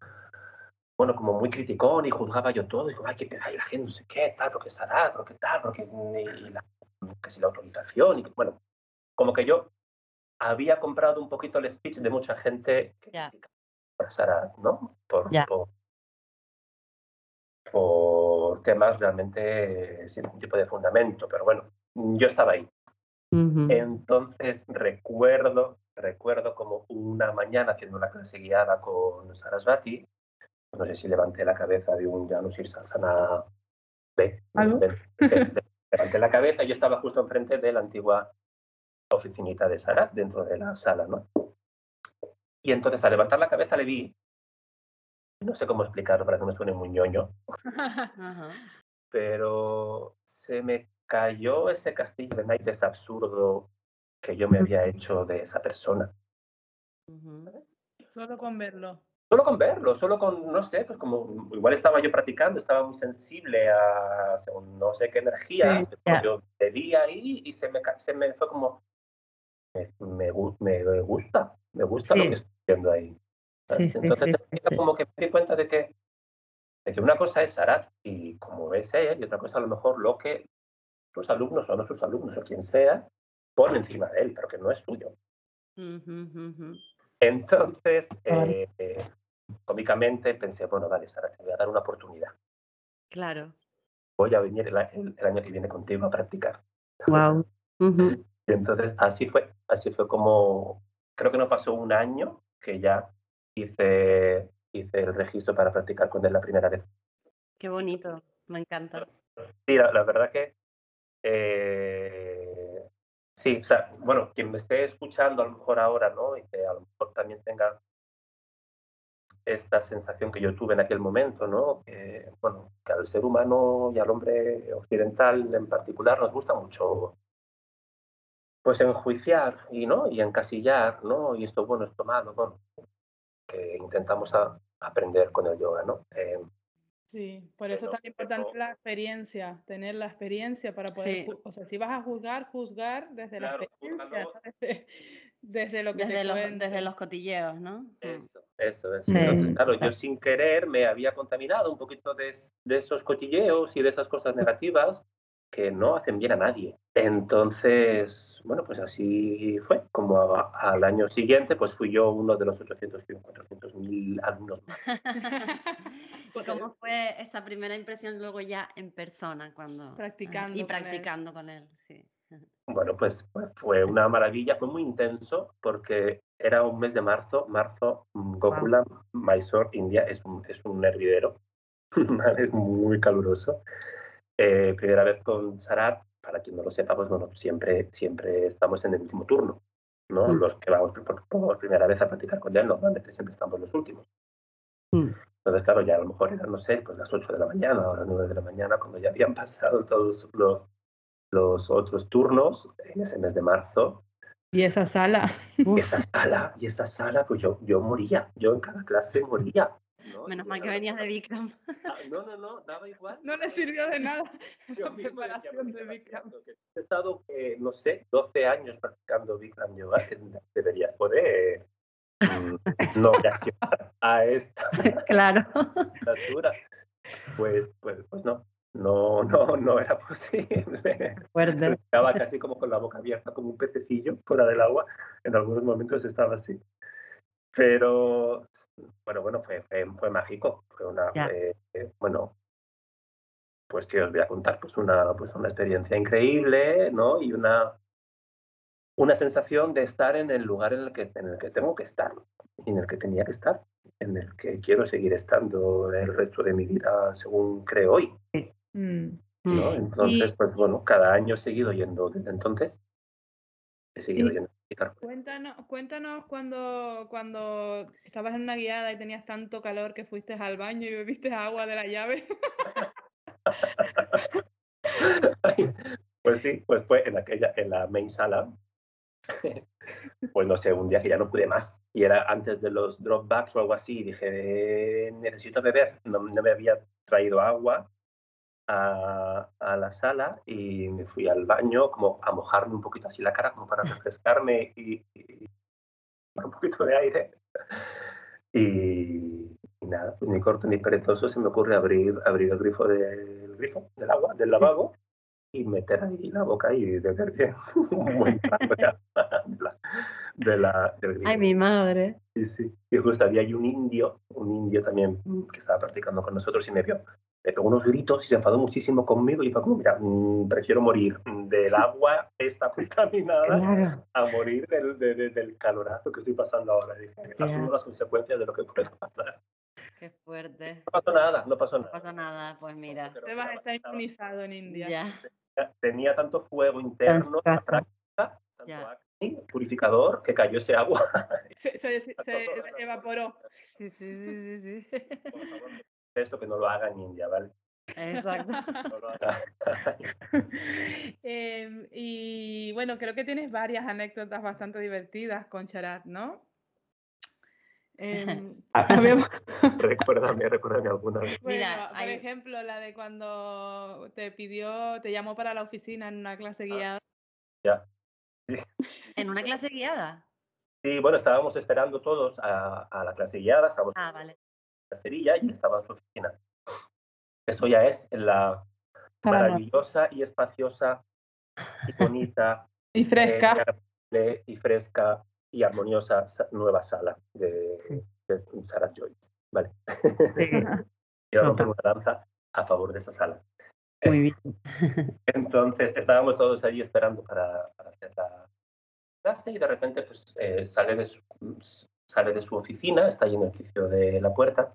bueno, como muy criticón y juzgaba yo todo. Y digo, ay, que hay la gente, no sé qué, tal, porque Sarat, porque tal, porque la, que si la autorización. Y bueno, como que yo había comprado un poquito el speech de mucha gente que yeah. Sarat, ¿no? Por, por, por temas realmente sin ningún tipo de fundamento, pero bueno, yo estaba ahí. Entonces recuerdo, recuerdo como una mañana haciendo una clase guiada con Sarasvati, no sé si levanté la cabeza de un Janus Sasana B, levanté la cabeza yo estaba justo enfrente de la antigua oficinita de Sarat, dentro de la sala, ¿no? Y entonces al levantar la cabeza le vi no sé cómo explicarlo para que me suene muy ñoño, pero se me cayó ese castillo de naipes absurdo que yo me había hecho de esa persona. Solo con verlo. Solo con verlo, solo con, no sé, pues como igual estaba yo practicando, estaba muy sensible a no sé qué energía, yo pedía ahí y se me, se me fue como, me, me, me gusta, me gusta lo que estoy haciendo ahí. Sí, Entonces, como que me di cuenta de que, de que una cosa es Sarat y como es él, y otra cosa a lo mejor lo que sus alumnos o no sus alumnos o quien sea pone encima de él, pero que no es suyo. Entonces, eh, cómicamente pensé, bueno, vale, Sara, te voy a dar una oportunidad. Claro. Voy a venir el, año que viene contigo a practicar. Wow. Y entonces así fue, así fue como, creo que no pasó un año que ya hice, hice el registro para practicar con él la primera vez. Qué bonito, me encanta. Sí, la, verdad que eh, sí, o sea, bueno, quien me esté escuchando a lo mejor ahora, ¿no? Y que a lo mejor también tenga esta sensación que yo tuve en aquel momento, ¿no? Que, bueno, que al ser humano y al hombre occidental en particular nos gusta mucho pues enjuiciar y no y encasillar, ¿no? Y esto bueno, esto malo, bueno, que intentamos aprender con el yoga, ¿no? Eh, sí, por eso es tan importante la experiencia, tener la experiencia para poder, o sea, si vas a juzgar, juzgar desde la experiencia, desde, lo que desde, los, desde los cotilleos, ¿no? Mm. Eso, eso, eso. claro, yo sin querer me había contaminado un poquito de, de esos cotilleos y de esas cosas negativas que no hacen bien a nadie. Entonces, bueno, pues así fue. Como al año siguiente, pues fui yo uno de los 800, 400 mil alumnos ¿Y cómo fue esa primera impresión luego ya en persona cuando practicando y practicando con él? sí. Bueno, pues, pues, fue una maravilla, fue muy intenso porque era un mes de marzo, marzo, mm, Gokula, Mysore, India, es un, es un hervidero, es muy caluroso. Eh, primera vez con Sarat, para quien no lo sepa, pues bueno, siempre, siempre estamos en el último turno. ¿no? Mm. Los que vamos por, primera vez a practicar con él, normalmente siempre estamos los últimos. Mm. Entonces, claro, ya a lo mejor eran, no sé, pues las 8 de la mañana o las 9 de la mañana, cuando ya habían pasado todos los, los otros turnos en ese mes de marzo. Y esa sala. Y esa sala, y esa sala, pues yo, yo moría, yo en cada clase moría. Menos mal que venías de Bikram. Ah, no, no, no, daba igual. No le sirvió de nada la preparación de Bikram. He estado, eh, no sé, 12 años practicando Bikram Yoga, deberías poder mm, no reaccionar a esta claro. altura. Pues, pues, pues no, no, no, no era posible. Estaba casi como con la boca abierta, como un pececillo fuera del agua. En algunos momentos estaba así. Pero bueno, bueno, fue, fue, mágico. Fue una, bueno, pues que os voy a contar, pues una, pues una experiencia increíble, ¿no? Y una, una sensación de estar en el lugar en el que, en el que tengo que estar, en el que tenía que estar, en el que quiero seguir estando el resto de mi vida, según creo hoy. Mm. ¿no? Mm. Entonces, pues bueno, cada año he seguido yendo desde entonces Cuéntanos, cuéntanos cuando, cuando estabas en una guiada y tenías tanto calor que fuiste al baño y bebiste agua de la llave. pues sí, pues fue en aquella, en la main sala. pues no sé, un día que ya no pude más. Y era antes de los dropbacks o algo así. Y dije, necesito beber. No, no me había traído agua a, a, la sala y me fui al baño como a mojarme un poquito así la cara como para refrescarme y, y un poquito de aire. Y, y, nada, pues ni corto ni perezoso se me ocurre abrir, abrir el grifo del grifo del agua, del lavabo y meter ahí la boca y beber bien un buen de la, del grifo. Ay, mi madre. Sí, sí. Y justo había ahí un indio, un indio también que estaba practicando con nosotros y me vio le pegó unos gritos y se enfadó muchísimo conmigo y fue como, mira, mmm, prefiero morir del agua esta contaminada claro. a morir del, de, del, calorazo que estoy pasando ahora. Dije, asumo las consecuencias de lo que puede pasar. Qué fuerte. No pasó nada, no pasó nada. No pasó nada, pues mira. Sebas está inmunizado en India. Ya. Tenía, tenía tanto fuego interno, práctica, tanto Ya. purificador, que cayó ese agua. Se, se- se- se evaporó. Sí, sí, sí, sí, sí. Por favor, esto que no lo haga en India, ¿vale? Exacto. No lo haga. Em, y bueno, creo que tienes varias anécdotas bastante divertidas con Charat, ¿no? Em, habíamos- recuérdame, recuérdame alguna vez. bueno, Mira, por hay- ejemplo, la de cuando te pidió, te llamó para la oficina en una clase guiada. Ya. ¿En una clase guiada? Sí, bueno, estábamos esperando todos a, a la clase guiada, estábamos Ah, vale. En la esterilla y estaba en su oficina. Esto ya es la maravillosa y espaciosa y bonita Y eh, fresca. y fresca y armoniosa sa- nueva sala de, Sí. de Sarah Joyce. Vale. Sí. Quiero romper una lanza a favor de esa sala. Muy bien. Entonces estábamos todos allí esperando para, para hacer la clase y de repente pues, eh, sale, de su, sale de su oficina, está ahí en el quicio de la puerta.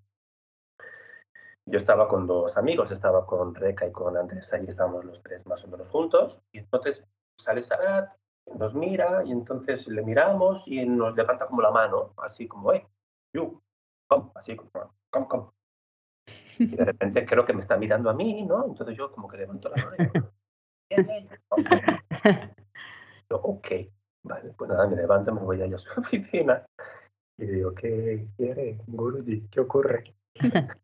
Yo estaba con dos amigos, estaba con Reca y con Andrés, ahí estábamos los tres más o menos juntos. Y entonces sale Sarat, nos mira y entonces le miramos y nos levanta como la mano, así como, eh, you, come, así como, come, come. Y de repente creo que me está mirando a mí, ¿no? Entonces yo como que levanto la mano y digo. Yo, ok, vale, pues nada, me levanto, me voy allá a su oficina y digo, ¿qué quiere, Guruji? ¿Qué ocurre?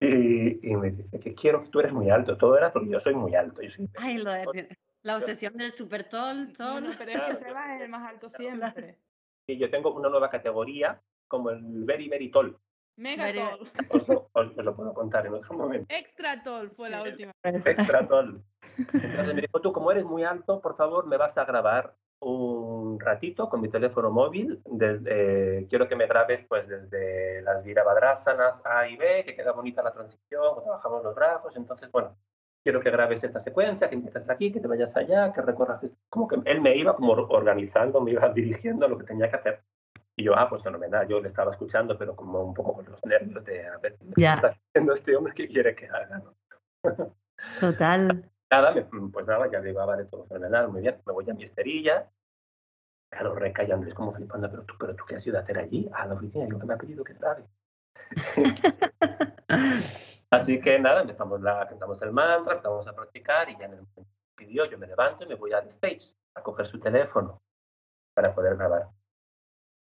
y, y me dice que quiero que tú eres muy alto. Todo era porque yo soy muy alto. Yo soy Ay, lo de- la obsesión del super tol, tol. Bueno, pero es que Sebas es el más alto siempre. y yo tengo una nueva categoría como el very, very tall. Mega Very- tall. Os lo, os- os lo puedo contar en otro momento. Extra tall fue la Sí. última. Extra tall. Entonces me dijo, tú como eres muy alto, por favor, me vas a grabar un ratito con mi teléfono móvil. Desde, quiero que me grabes pues desde las virabhadrasanas A y B, que queda bonita la transición, cuando trabajamos los brazos. Entonces, bueno, quiero que grabes esta secuencia, que empieces aquí, que te vayas allá, que recorras esto. Como que él me iba como organizando, me iba dirigiendo a lo que tenía que hacer. Y yo, ah, pues fenomenal, yo le estaba escuchando, pero como un poco con los nervios de, a ver, ¿qué está haciendo este hombre? ¿Qué quiere que haga? no? Total. Nada, me- pues nada, ya digo, ah, vale, todo fenomenal, muy bien, me voy a mi esterilla. Claro, Reca y Andrés como flipando, pero tú, pero tú qué has ido a hacer allí, a la oficina, y lo que me ha pedido que grabe. Así que nada, empezamos, la, cantamos el mantra, empezamos a practicar y ya en el momento que pidió, yo me levanto y me voy al stage a coger su teléfono para poder grabar.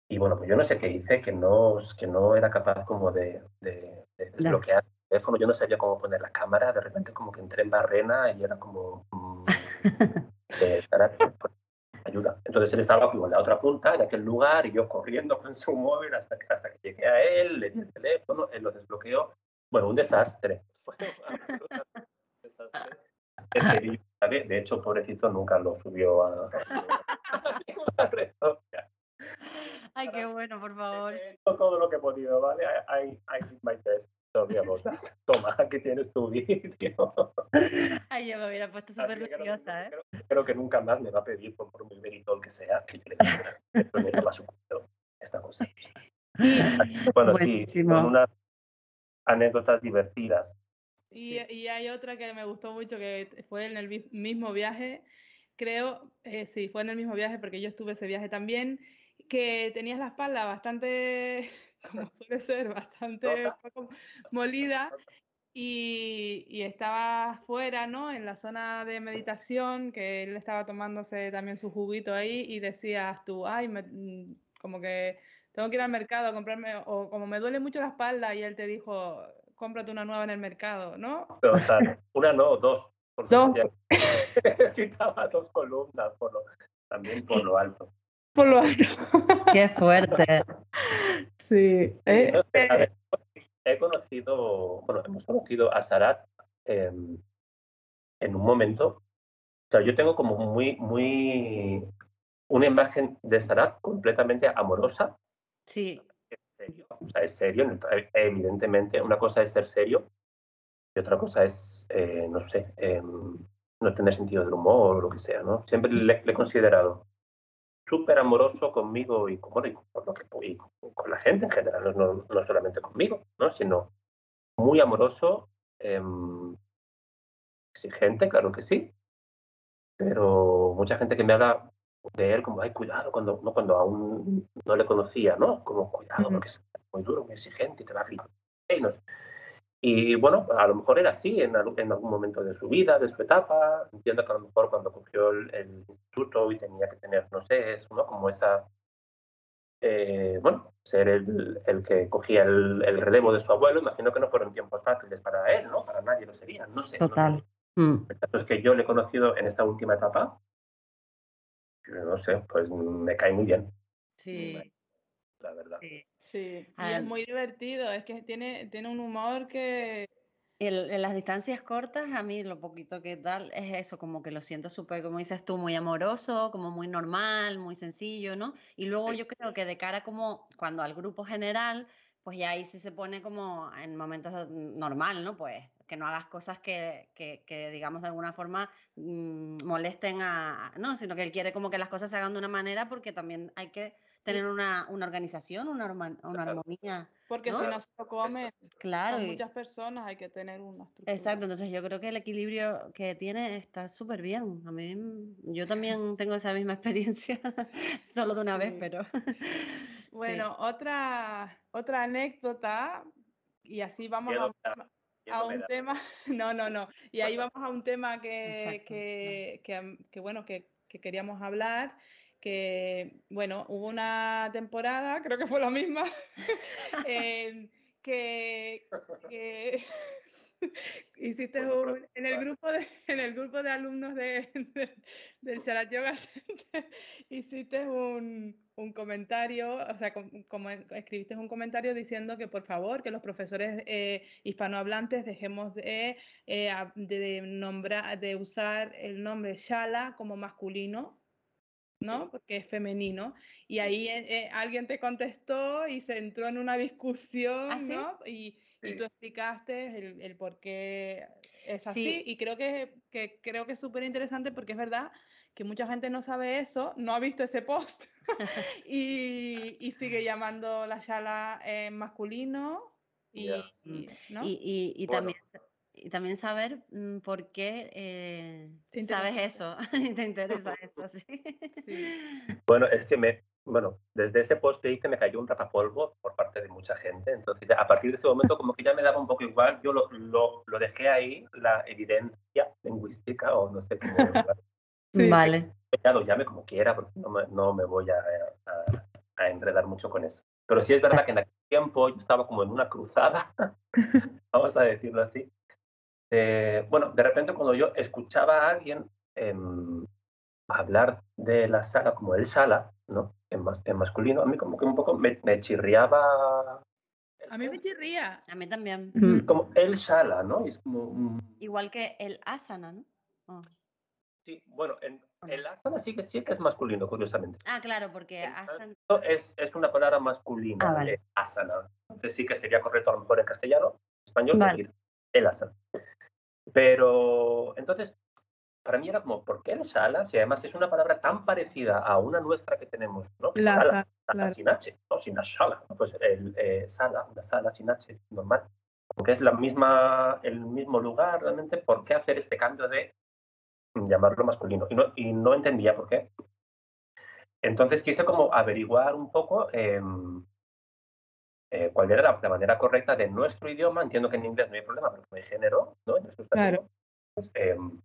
Y bueno, pues yo no sé qué hice, que no, que no era capaz como de, de, de desbloquear el teléfono, yo no sabía cómo poner la cámara, de repente como que entré en barrena y era como... mm, de estar por ayuda. Entonces él estaba como en la otra punta, en aquel lugar, y yo corriendo con su móvil hasta que, hasta que llegué a él, le di el teléfono, él lo desbloqueó. Bueno, un desastre. Fue un desastre. Este. De hecho, pobrecito nunca lo subió a, a ninguna red social. Ay, qué bueno, por favor. He hecho todo lo que he podido, ¿vale? I, I, I did my best. Sorry. Toma, aquí tienes tu vídeo. Ay, yo me hubiera puesto súper nerviosa, ¿eh? Creo, creo que nunca más me va a pedir, por, por muy veritol que sea, que yo le diga, esto me lleva a su cuento, esta cosa. Bueno, sí, Buenísimo. con unas anécdotas divertidas. Y, y hay otra que me gustó mucho, que fue en el mismo viaje, creo, eh, sí, fue en el mismo viaje porque yo estuve ese viaje también, que tenías la espalda bastante, como suele ser, bastante molida y, y, estaba fuera, ¿no? En la zona de meditación, que él estaba tomándose también su juguito ahí y decías tú, ay, mm, como que tengo que ir al mercado a comprarme, o como me duele mucho la espalda y él te dijo, cómprate una nueva en el mercado, ¿no? Total. Una no, dos. Dos. Necesitaba dos columnas, por lo, también por lo alto. Por lo alto. Qué fuerte. Sí. Eh, eh. he conocido, bueno, hemos conocido a Sarat en un momento. O sea, yo tengo como muy, muy una imagen de Sarat completamente amorosa. Sí. O sea, es serio, evidentemente. Una cosa es ser serio y otra cosa es, eh, no sé, em, no tener sentido del humor o lo que sea, ¿no? Siempre le, he considerado súper amoroso conmigo y, con, lo que, con la gente en general, no, no, solamente conmigo, ¿no? Sino muy amoroso, em, exigente, claro que sí, pero mucha gente que me habla de él como, ay, cuidado, cuando, ¿no? cuando aún no le conocía, ¿no? Como, cuidado, porque es muy duro, muy exigente y te va a Y bueno, a lo mejor era así en, en, algún momento de su vida, de su etapa. Entiendo que a lo mejor cuando cogió el, instituto y tenía que tener, no sé, eso, ¿no? Como esa, eh, bueno, ser el, el que cogía el, el, relevo de su abuelo, imagino que no fueron tiempos fáciles para él, ¿no? Para nadie lo serían, no sé. Total. No Es que yo le he conocido en esta última etapa no sé, pues me cae muy bien. Sí. La verdad. Sí, y es muy divertido, es que tiene, tiene un humor que... en las distancias cortas, a mí lo poquito que tal es eso, como que lo siento súper, como dices tú, muy amoroso, como muy normal, muy sencillo, ¿no? Y luego yo creo que de cara como cuando al grupo general, pues ya ahí sí se pone como en momentos normal, ¿no? Pues que no hagas cosas que, que, digamos, de alguna forma mm, molesten a, No, sino que él quiere como que las cosas se hagan de una manera porque también hay que tener una, una organización, una, una armonía. Porque si no se lo come, claro, muchas personas, hay que tener una estructura. Exacto, entonces yo creo que el equilibrio que tiene está súper bien. A mí, yo también tengo esa misma experiencia, solo de una vez, pero... Bueno, otra, otra anécdota, y así vamos a a un tema, no, no, no. Y ahí vamos a un tema que, que, que, bueno, que, queríamos hablar, que, bueno, hubo una temporada, creo que fue la misma, em, que, hiciste un, en el grupo de, en el grupo de alumnos de, del Sharat Yoga Center, hiciste un, un comentario, o sea, como, escribiste un comentario diciendo que por favor, que los profesores eh, hispanohablantes dejemos de, eh, de, nombrar, de usar el nombre Shala como masculino, ¿no? Porque es femenino. Y ahí eh, alguien te contestó y se entró en una discusión, ¿Ah, ¿no? Y, y, tú explicaste el, el, por qué es así. Y creo que, que creo que es súper interesante porque es verdad que mucha gente no sabe eso, no ha visto ese post y, y, sigue llamando la Shala en masculino. Y, mm. y, y también, y también saber mm, por qué eh, sabes eso y te interesa eso. ¿sí? Bueno, es que me, bueno, desde ese post que hice me cayó un rapapolvo por parte de mucha gente. Entonces, a partir de ese momento, como que ya me daba un poco igual, yo lo, lo, lo dejé ahí, la evidencia lingüística o no sé cómo. Vale. Ya lo llame como quiera, porque no me, no me voy a, a, enredar mucho con eso. Pero sí es verdad que en aquel tiempo yo estaba como en una cruzada, vamos a decirlo así. Eh, bueno, de repente cuando yo escuchaba a alguien em, hablar de la sala como el sala, ¿no? En, en, masculino, a mí como que un poco me, me chirriaba. A mí me chirría. A mí también. Como el sala, ¿no? Es como, Igual que el asana, ¿no? Oh. Sí, bueno, en, el asana sí que, sí que es masculino, curiosamente. Ah, claro, porque asana... Es, es una palabra masculina, ah, asana. Entonces sí que sería correcto a lo mejor en castellano, español, decir el asana. Pero entonces, para mí era como, ¿por qué el sala? Si además es una palabra tan parecida a una nuestra que tenemos, ¿no? La, sala, sala sin H, no sin sala. Pues el eh, sala, una sala sin H, normal. Porque es la misma, el mismo lugar realmente, ¿por qué hacer este cambio de llamarlo masculino. Y no, y no entendía por qué. Entonces quise como averiguar un poco em, eh, cuál era la, manera correcta de nuestro idioma. Entiendo que en inglés no hay problema, pero no hay género, ¿no? claro. Pues, em,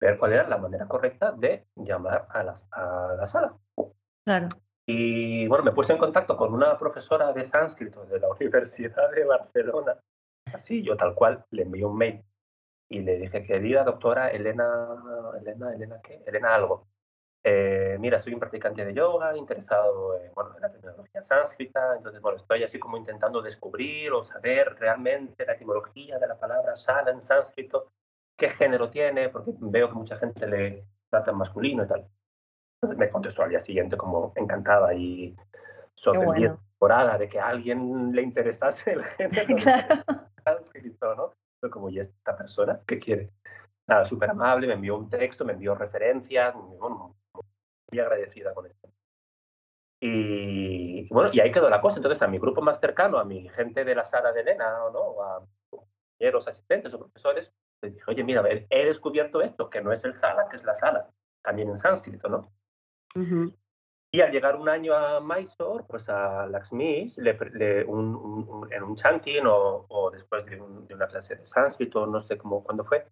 ver cuál era la manera correcta de llamar a la, a la sala. Claro. Y bueno, me puse en contacto con una profesora de sánscrito de la Universidad de Barcelona. Así, yo tal cual, le envié un mail y le dije, querida doctora Elena, Elena, Elena, ¿qué? Elena algo. Eh, mira, soy un practicante de yoga, interesado en, bueno, en la terminología sánscrita, entonces, bueno, estoy así como intentando descubrir o saber realmente la etimología de la palabra sala en sánscrito, qué género tiene, porque veo que mucha gente le trata en masculino y tal. Entonces me contestó al día siguiente como encantada y sorprendida temporada de que a alguien le interesase el género sánscrito, ¿no? Fue como, ¿y esta persona qué quiere? Nada, súper amable, me envió un texto, me envió referencias, bueno, muy agradecida con esto. Y bueno, y ahí quedó la cosa. Entonces, a mi grupo más cercano, a mi gente de la sala de Elena, ¿no? a compañeros, asistentes o profesores, les dije, oye, mira, he descubierto esto, que no es el sala, que es la sala, también en sánscrito, ¿no? Y al llegar un año a Mysore, pues a Laxmi, le, un, en un chanting o, o después de, de, una clase de sánscrito, no sé cómo, cuándo fue,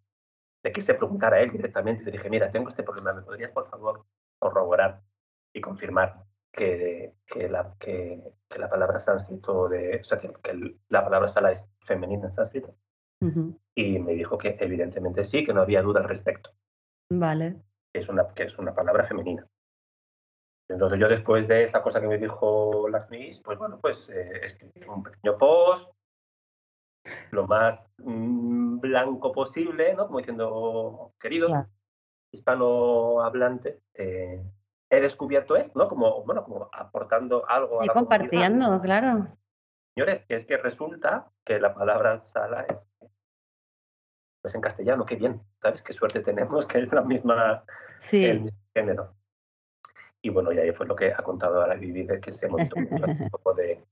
le quise preguntar a él directamente, le dije, mira, tengo este problema, ¿me podrías por favor corroborar y confirmar que, que, la, que, la palabra sánscrito, de, o sea, que, la palabra sala es femenina en sánscrito. Y me dijo que evidentemente sí, que no había duda al respecto. Vale. Que es una, que es una palabra femenina. Entonces yo después de esa cosa que me dijo Laxmis, pues bueno, pues eh, escribí un pequeño post, lo más mm, blanco posible, ¿no? Como diciendo, queridos, hispanohablantes, eh, he descubierto esto, ¿no? Como, bueno, como aportando algo. Sí, compartiendo, claro. Señores, que es que resulta que la palabra sala es pues en castellano, qué bien, ¿sabes? Qué suerte tenemos que es la misma sí. género. Y bueno, y ahí fue lo que ha contado ahora Vivi, de que se montó un poco de...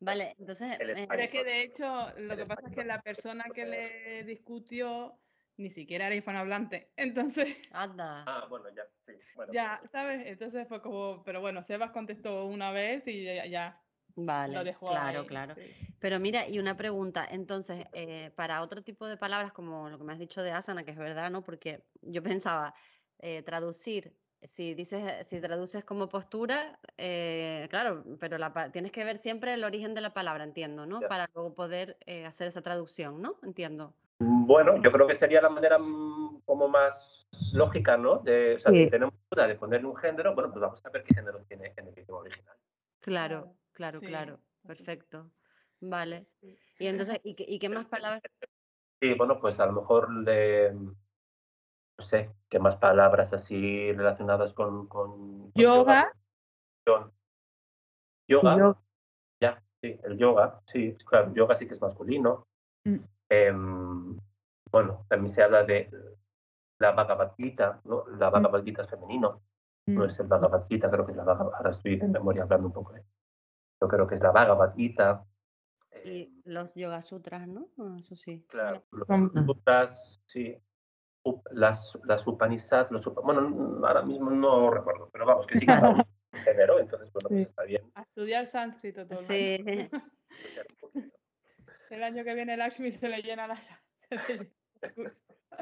Vale, entonces... Eh, Pero es que de hecho, lo que pasa es que la persona que le discutió ni siquiera era hispanohablante. Entonces. Anda. Ah, bueno, ya, sí. ya, pues ¿sabes? Entonces fue como, pero bueno, Sebas contestó una vez y ya. vale, lo dejó claro, claro. Pero mira, y una pregunta, entonces, eh, para otro tipo de palabras, como lo que me has dicho de asana, que es verdad, ¿no? Porque yo pensaba, eh, traducir, si dices, si traduces como postura, eh, claro, pero la, tienes que ver siempre el origen de la palabra, entiendo, ¿no? Para luego poder hacer esa traducción, ¿no? Entiendo. Bueno, yo creo que sería la manera como más lógica, ¿no? De, o sea, si tenemos duda de ponerle un género, bueno, pues vamos a ver qué género tiene en el idioma original. Claro, claro, claro. Perfecto. Vale. Y entonces, ¿y qué, más palabras? Sí, bueno, pues a lo mejor de, no sé, qué más palabras así relacionadas con... con, yoga. Yoga. Ya, sí, el yoga, sí, claro, yoga sí que es masculino. Mm. Em, bueno, también se habla de la Bhagavad Gita, ¿no? La mm. Bhagavad Gita es femenino, no mm. es el Bhagavad Gita, creo que es la Bhagavad Ahora estoy en memoria hablando un poco de Yo creo que es la Bhagavad Gita. Y eh, los Yoga Sutras, ¿no? Ah, eso sí. Claro, los Sutras, sí. Las, las Upanishads, los bueno, ahora mismo no recuerdo, pero vamos, que sí que género, entonces, bueno, pues está bien. A estudiar sánscrito todo. Sí. El año que viene Lakshmi se le llena la...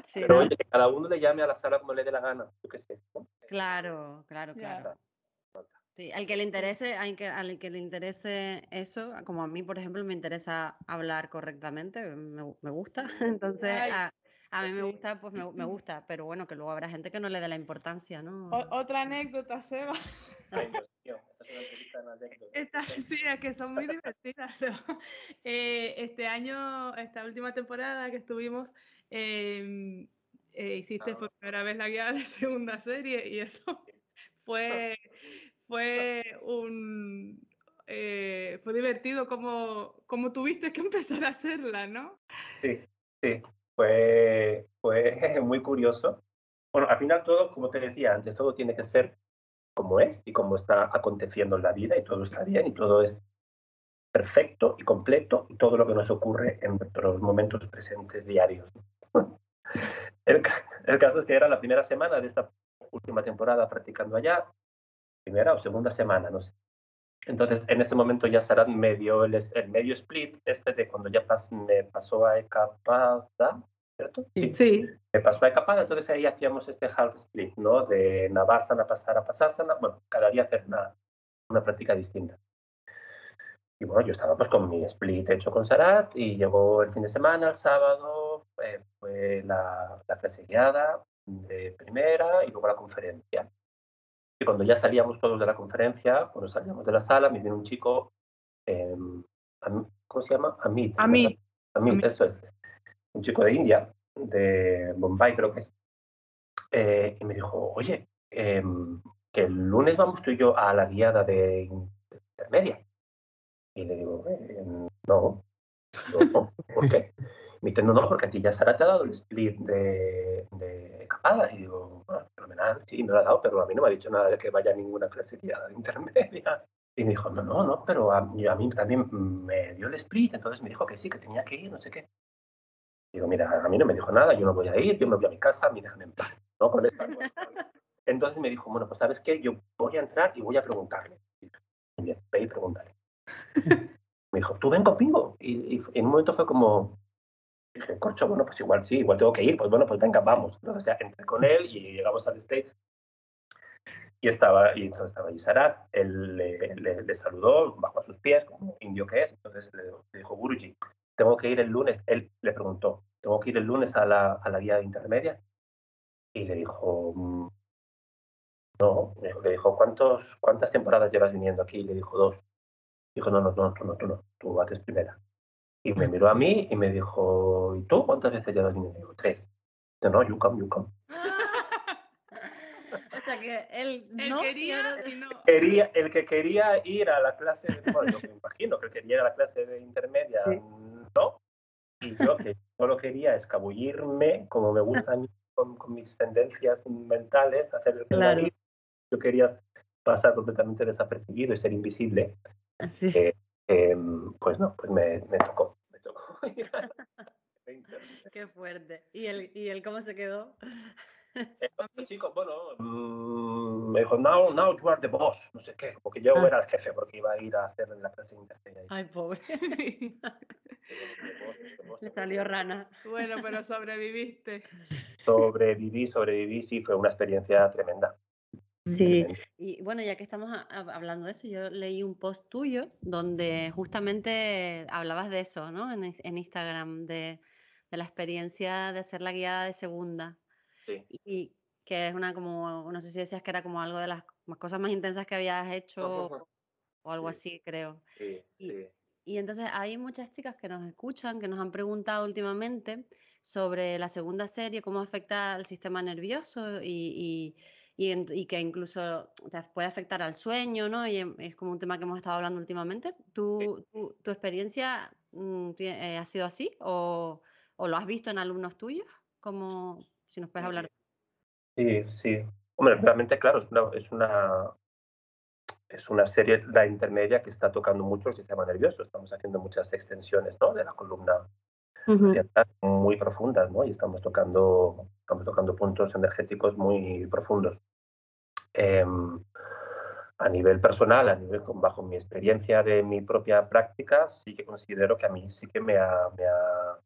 Sí, Pero oye, que cada uno le llame a la sala como le dé la gana, yo qué sé. Claro, claro, claro. Sí, al que le interese, al que, al que le interese eso, como a mí, por ejemplo, me interesa hablar correctamente, me, me gusta. Entonces, a, a, mí me gusta, pues me, me, gusta, pero bueno, que luego habrá gente que no le dé la importancia, ¿no? otra anécdota, Seba. sí, es que son muy divertidas. Eh, este año, esta última temporada que estuvimos, em, eh, hiciste por primera vez la guía de segunda serie y eso fue, fue un... Eh, fue divertido como, como tuviste que empezar a hacerla, ¿no? Sí, sí, fue, fue muy curioso. Bueno, al final todo, como te decía antes, todo tiene que ser como es y como está aconteciendo en la vida y todo está bien y todo es perfecto y completo y todo lo que nos ocurre en nuestros momentos presentes diarios. El, caso es que era la primera semana de esta última temporada practicando allá, primera o segunda semana, no sé. Entonces, en ese momento ya Sarat me dio el, el medio split, este de cuando ya pas, me pasó a Ecapada, ¿cierto? Sí. sí. Me pasó a Ecapada, entonces ahí hacíamos este half split, ¿no? De Navasana pasar a Pasasana, bueno, cada día hacer una, una práctica distinta. Y bueno, yo estaba pues con mi split hecho con Sarat y llegó el fin de semana, el sábado, eh, fue la, la clase guiada de primera y luego la conferencia. Y cuando ya salíamos todos de la conferencia, cuando salíamos de la sala, me vino un chico, eh, ¿cómo se llama? Amit. Amit. Amit, eso es. Un chico de India, de Bombay creo que es. Eh, y me dijo, oye, eh, que el lunes vamos tú y yo a la guiada de, de intermedia. Y le digo, eh, no, no, ¿por qué? Me dice, no, no, porque a ti ya Sara te ha dado el split de, de capada. Y digo, bueno, fenomenal, sí, me lo ha dado, pero a mí no me ha dicho nada de que vaya a ninguna clase guiada de intermedia. Y me dijo, no, no, no, pero a, a, mí también me dio el split, entonces me dijo que sí, que tenía que ir, no sé qué. Digo, mira, a mí no me dijo nada, yo no voy a ir, yo me voy a mi casa, me dejan en paz, ¿no? Con esta cosa. Entonces me dijo, bueno, pues ¿sabes qué? Yo voy a entrar y voy a preguntarle. Muy bien, ve y pregúntale. me dijo, ¿tú ven conmigo? Y, y, en un momento fue como, dije, corcho, bueno, pues igual sí, igual tengo que ir, pues bueno, pues venga, vamos. Entonces entré con él y llegamos al stage. Y estaba, y entonces estaba allí Sarat, él le, saludó, bajó a sus pies, como indio que es, entonces le, dijo, Guruji, tengo que ir el lunes, él le preguntó, ¿tengo que ir el lunes a la, a la guía intermedia? Y le dijo, no, le dijo, ¿cuántos, ¿cuántas temporadas llevas viniendo aquí? Y le dijo, dos. Dijo, no, no, no, tú no, tú no, tú haces primera. Y me miró a mí y me dijo, ¿y tú cuántas veces llevas? Y digo, tres. Dice, no, you come, you come. o sea que él no quería, no. quería, el que quería ir a la clase, de, bueno, yo me imagino que el que quería ir a la clase de intermedia, sí. no. Y yo que solo quería escabullirme, como me gusta a mí, con, con mis tendencias mentales, hacer el claro. Yo quería pasar completamente desapercibido y ser invisible. Sí. Eh, eh, pues no, pues me, me tocó. Me tocó. Qué fuerte. ¿Y él, ¿Y él cómo se quedó? El chico, bueno, mmm, me dijo, now, now you are the boss, no sé qué, porque yo ah. era el jefe, porque iba a ir a hacer la clase intermedia. Ay, pobre. Le salió rana. Bueno, pero sobreviviste. Sobreviví, sobreviví, sí, fue una experiencia tremenda. Sí, y bueno, ya que estamos a, a, hablando de eso, yo leí un post tuyo donde justamente hablabas de eso, ¿no? En, en Instagram, de, de, la experiencia de hacer la guiada de segunda. Sí. Y que es una como, no sé si decías que era como algo de las cosas más intensas que habías hecho o algo sí. así, creo. Sí, y, sí. y entonces hay muchas chicas que nos escuchan, que nos han preguntado últimamente sobre la segunda serie, cómo afecta al sistema nervioso y, y y, y, que incluso te puede afectar al sueño, ¿no? Y em, es como un tema que hemos estado hablando últimamente. ¿Tu, Sí. tu, tu experiencia mm, eh, ha sido así o, o lo has visto en alumnos tuyos? Como, si nos puedes hablar de eso. Sí, sí. Hombre, realmente, claro, es una, es una, es una serie, la intermedia, que está tocando mucho el sistema nervioso. Estamos haciendo muchas extensiones, ¿no? De la columna muy profundas, ¿no? Y estamos tocando, estamos tocando puntos energéticos muy profundos. Em, a nivel personal, a nivel con- bajo mi experiencia de mi propia práctica, sí que considero que a mí sí que me ha, me ha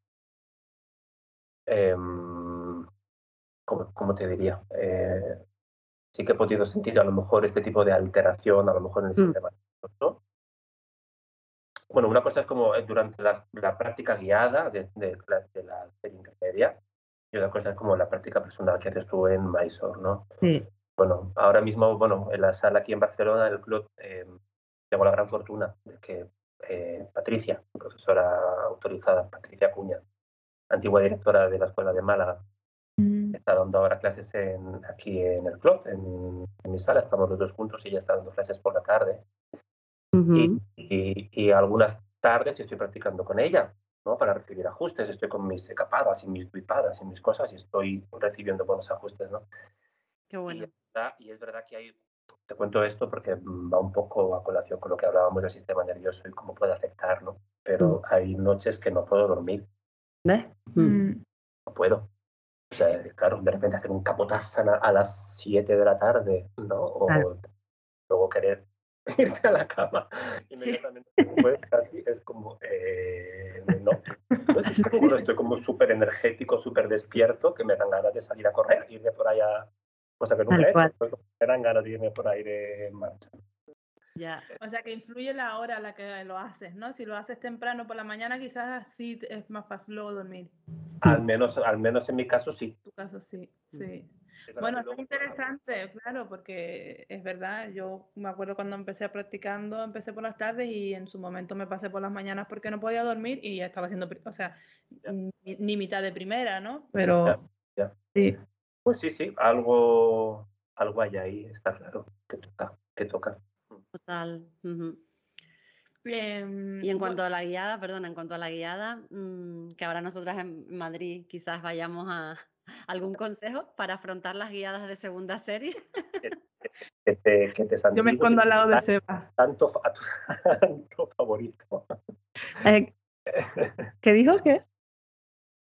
em, ¿cómo, cómo te diría? Eh, sí que he podido sentir a lo mejor este tipo de alteración, a lo mejor en el Mm. sistema nervioso. Bueno, una cosa es como eh, durante la, la práctica guiada de, de, la- de la serie intermedia y otra cosa es como la práctica personal que haces tú en Mysore, ¿no? Sí. Bueno, ahora mismo, bueno, en la sala aquí en Barcelona, el club, eh, tengo la gran fortuna de que eh, Patricia, profesora autorizada, Patricia Cuña, antigua directora de la Escuela de Málaga, Mm. está dando ahora clases en, aquí en el club, en, en mi sala, estamos los dos juntos y ella está dando clases por la tarde. Ujú. Y, y, y algunas tardes estoy practicando con ella, ¿no? Para recibir ajustes, estoy con mis capadas y mis duipadas y mis cosas y estoy recibiendo buenos ajustes, ¿no? Qué Y es, verdad, y es verdad que hay, te cuento esto porque mm, va un poco a colación con lo que hablábamos del sistema nervioso y cómo puede afectar, ¿no? Pero hay noches que no puedo dormir, ¿Ves? Mm. Mm. no puedo. O sea, claro, de repente hacer un capotasana a las 7 de la tarde, ¿no? O luego querer irte a la cama inmediatamente después, casi es como, eh, no. Entonces, estoy como súper energético, súper despierto, que me dan ganas de salir a correr, irme por allá, cosa que nunca he hecho, me dan ganas de irme por ahí de marcha. Ya. O sea que influye la hora a la que lo haces, ¿no? Si lo haces temprano por la mañana, quizás sí es más fácil luego dormir. Al menos, al menos en mi caso sí. En tu caso sí, sí. Bueno, es interesante, claro, porque es verdad, yo me acuerdo cuando empecé practicando, empecé por las tardes y en su momento me pasé por las mañanas porque no podía dormir y ya estaba haciendo, o sea, ni, mitad de primera, ¿no? Pero sí. Pues sí, sí, algo, algo hay ahí, está claro, que toca, que toca. Total. Em, y en cuanto a la guiada, perdón, en cuanto a la guiada, mm, que ahora nosotras en Madrid quizás vayamos a, ¿Algún consejo para afrontar las guiadas de segunda serie? Que te, que te Yo me escondo al lado de Seba. Tanto, tanto favorito. Eh, ¿Qué dijo? ¿Qué?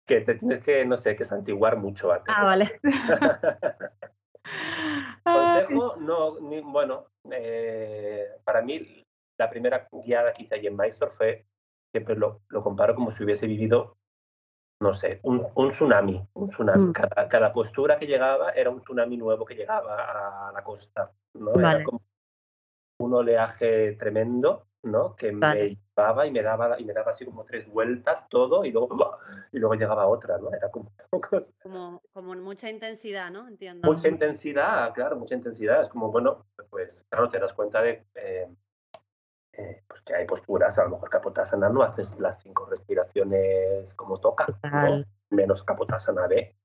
Que te tienes que, no sé, que santiguar mucho antes. Ah, vale. Consejo, no, bueno, eh, para mí la primera guiada que hice allí en Mysore fue, siempre lo, lo comparo como si hubiese vivido no sé, un, un tsunami, un tsunami. Mm. Cada, postura que llegaba era un tsunami nuevo que llegaba a la costa, ¿no? Era como un oleaje tremendo, ¿no? Que me llevaba y me daba y me daba así como tres vueltas todo y luego y luego llegaba otra, ¿no? Era como como, como mucha intensidad, ¿no? Entiendo. Mucha intensidad, claro, mucha intensidad. Es como bueno, pues claro, te das cuenta de eh, eh, pues que hay posturas, a lo mejor capotasana no haces las cinco respiraciones como toca, menos capotasana B.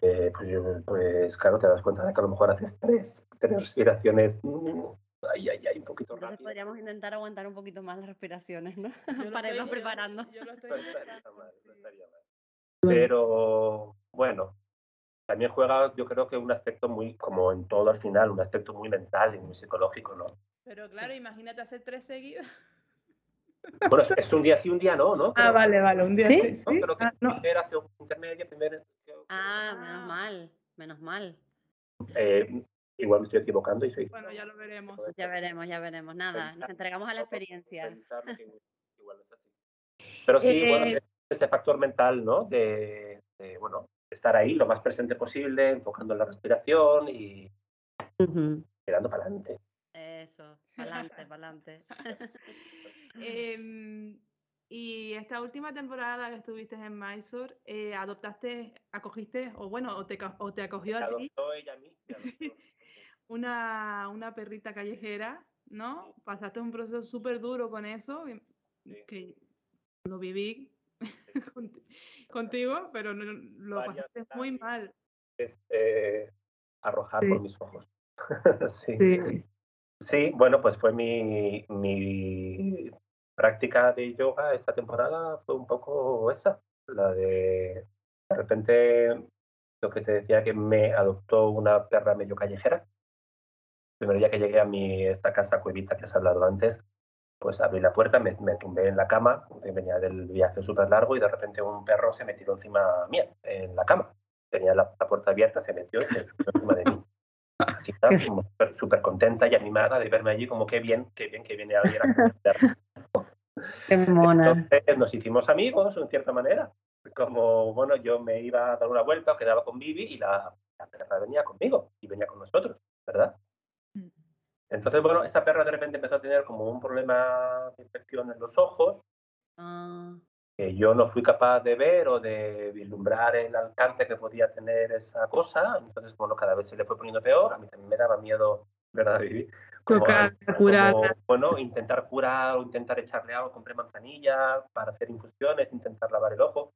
Eh, pues, pues, claro, te das cuenta de que a lo mejor haces tres, tres respiraciones. Ay, ay, ay, un poquito Entonces podríamos intentar aguantar un poquito más las respiraciones, ¿no? Para irnos preparando. Yo, lo estoy Pero bueno, también juega, yo creo que un aspecto muy, como en todo al final, un aspecto muy mental y muy psicológico, ¿no? Pero claro, imagínate hacer tres seguidos. Bueno, es un día sí, un día no, ¿no? ah, vale, vale, un día sí. ¿Sí? ¿no? que ah, no. primera, intermedia, primera. Ah, menos mal, menos mal. Eh, igual me estoy equivocando y soy. Bueno, ya lo veremos. Ya veremos, ya veremos. Nada, nos entregamos a la experiencia. igual es así. Pero sí, eh, bueno, ese factor mental, ¿no? De, de, bueno, estar ahí lo más presente posible, enfocando en la respiración y mirando para adelante. Eso, para adelante, para adelante. y esta última temporada que estuviste en Mysore, eh, ¿adoptaste, acogiste, o bueno, o te, o te acogió a ti? ella a mí. Una, una perrita callejera, ¿no? Pasaste un proceso súper duro con eso, que lo viví contigo, pero lo pasaste muy mal. Este, arrojar por mis ojos. sí. Sí, bueno, pues fue mi, mi práctica de yoga esta temporada, fue un poco esa, la de de repente lo que te decía que me adoptó una perra medio callejera. Primer día que llegué a mi, esta casa cuevita que has hablado antes, pues abrí la puerta, me, me tumbé en la cama, venía del viaje súper largo y de repente un perro se metió encima mía, en la cama. Tenía la, la puerta abierta, se metió y se encima de mí. Así como súper contenta y animada de verme allí, como qué bien, qué bien que viene alguien a Qué mona. Entonces nos hicimos amigos, en cierta manera. Como, bueno, yo me iba a dar una vuelta, quedaba con Vivi y la, perra venía conmigo y venía con nosotros, ¿verdad? Entonces, bueno, esa perra de repente empezó a tener como un problema de infección en los ojos. Ah que yo no fui capaz de ver o de vislumbrar el alcance que podía tener esa cosa. Entonces, bueno, cada vez se le fue poniendo peor. A mí también me daba miedo, ¿verdad, Vivi? Como, curar. bueno, intentar curar o intentar echarle algo. Compré manzanilla para hacer infusiones, intentar lavar el ojo.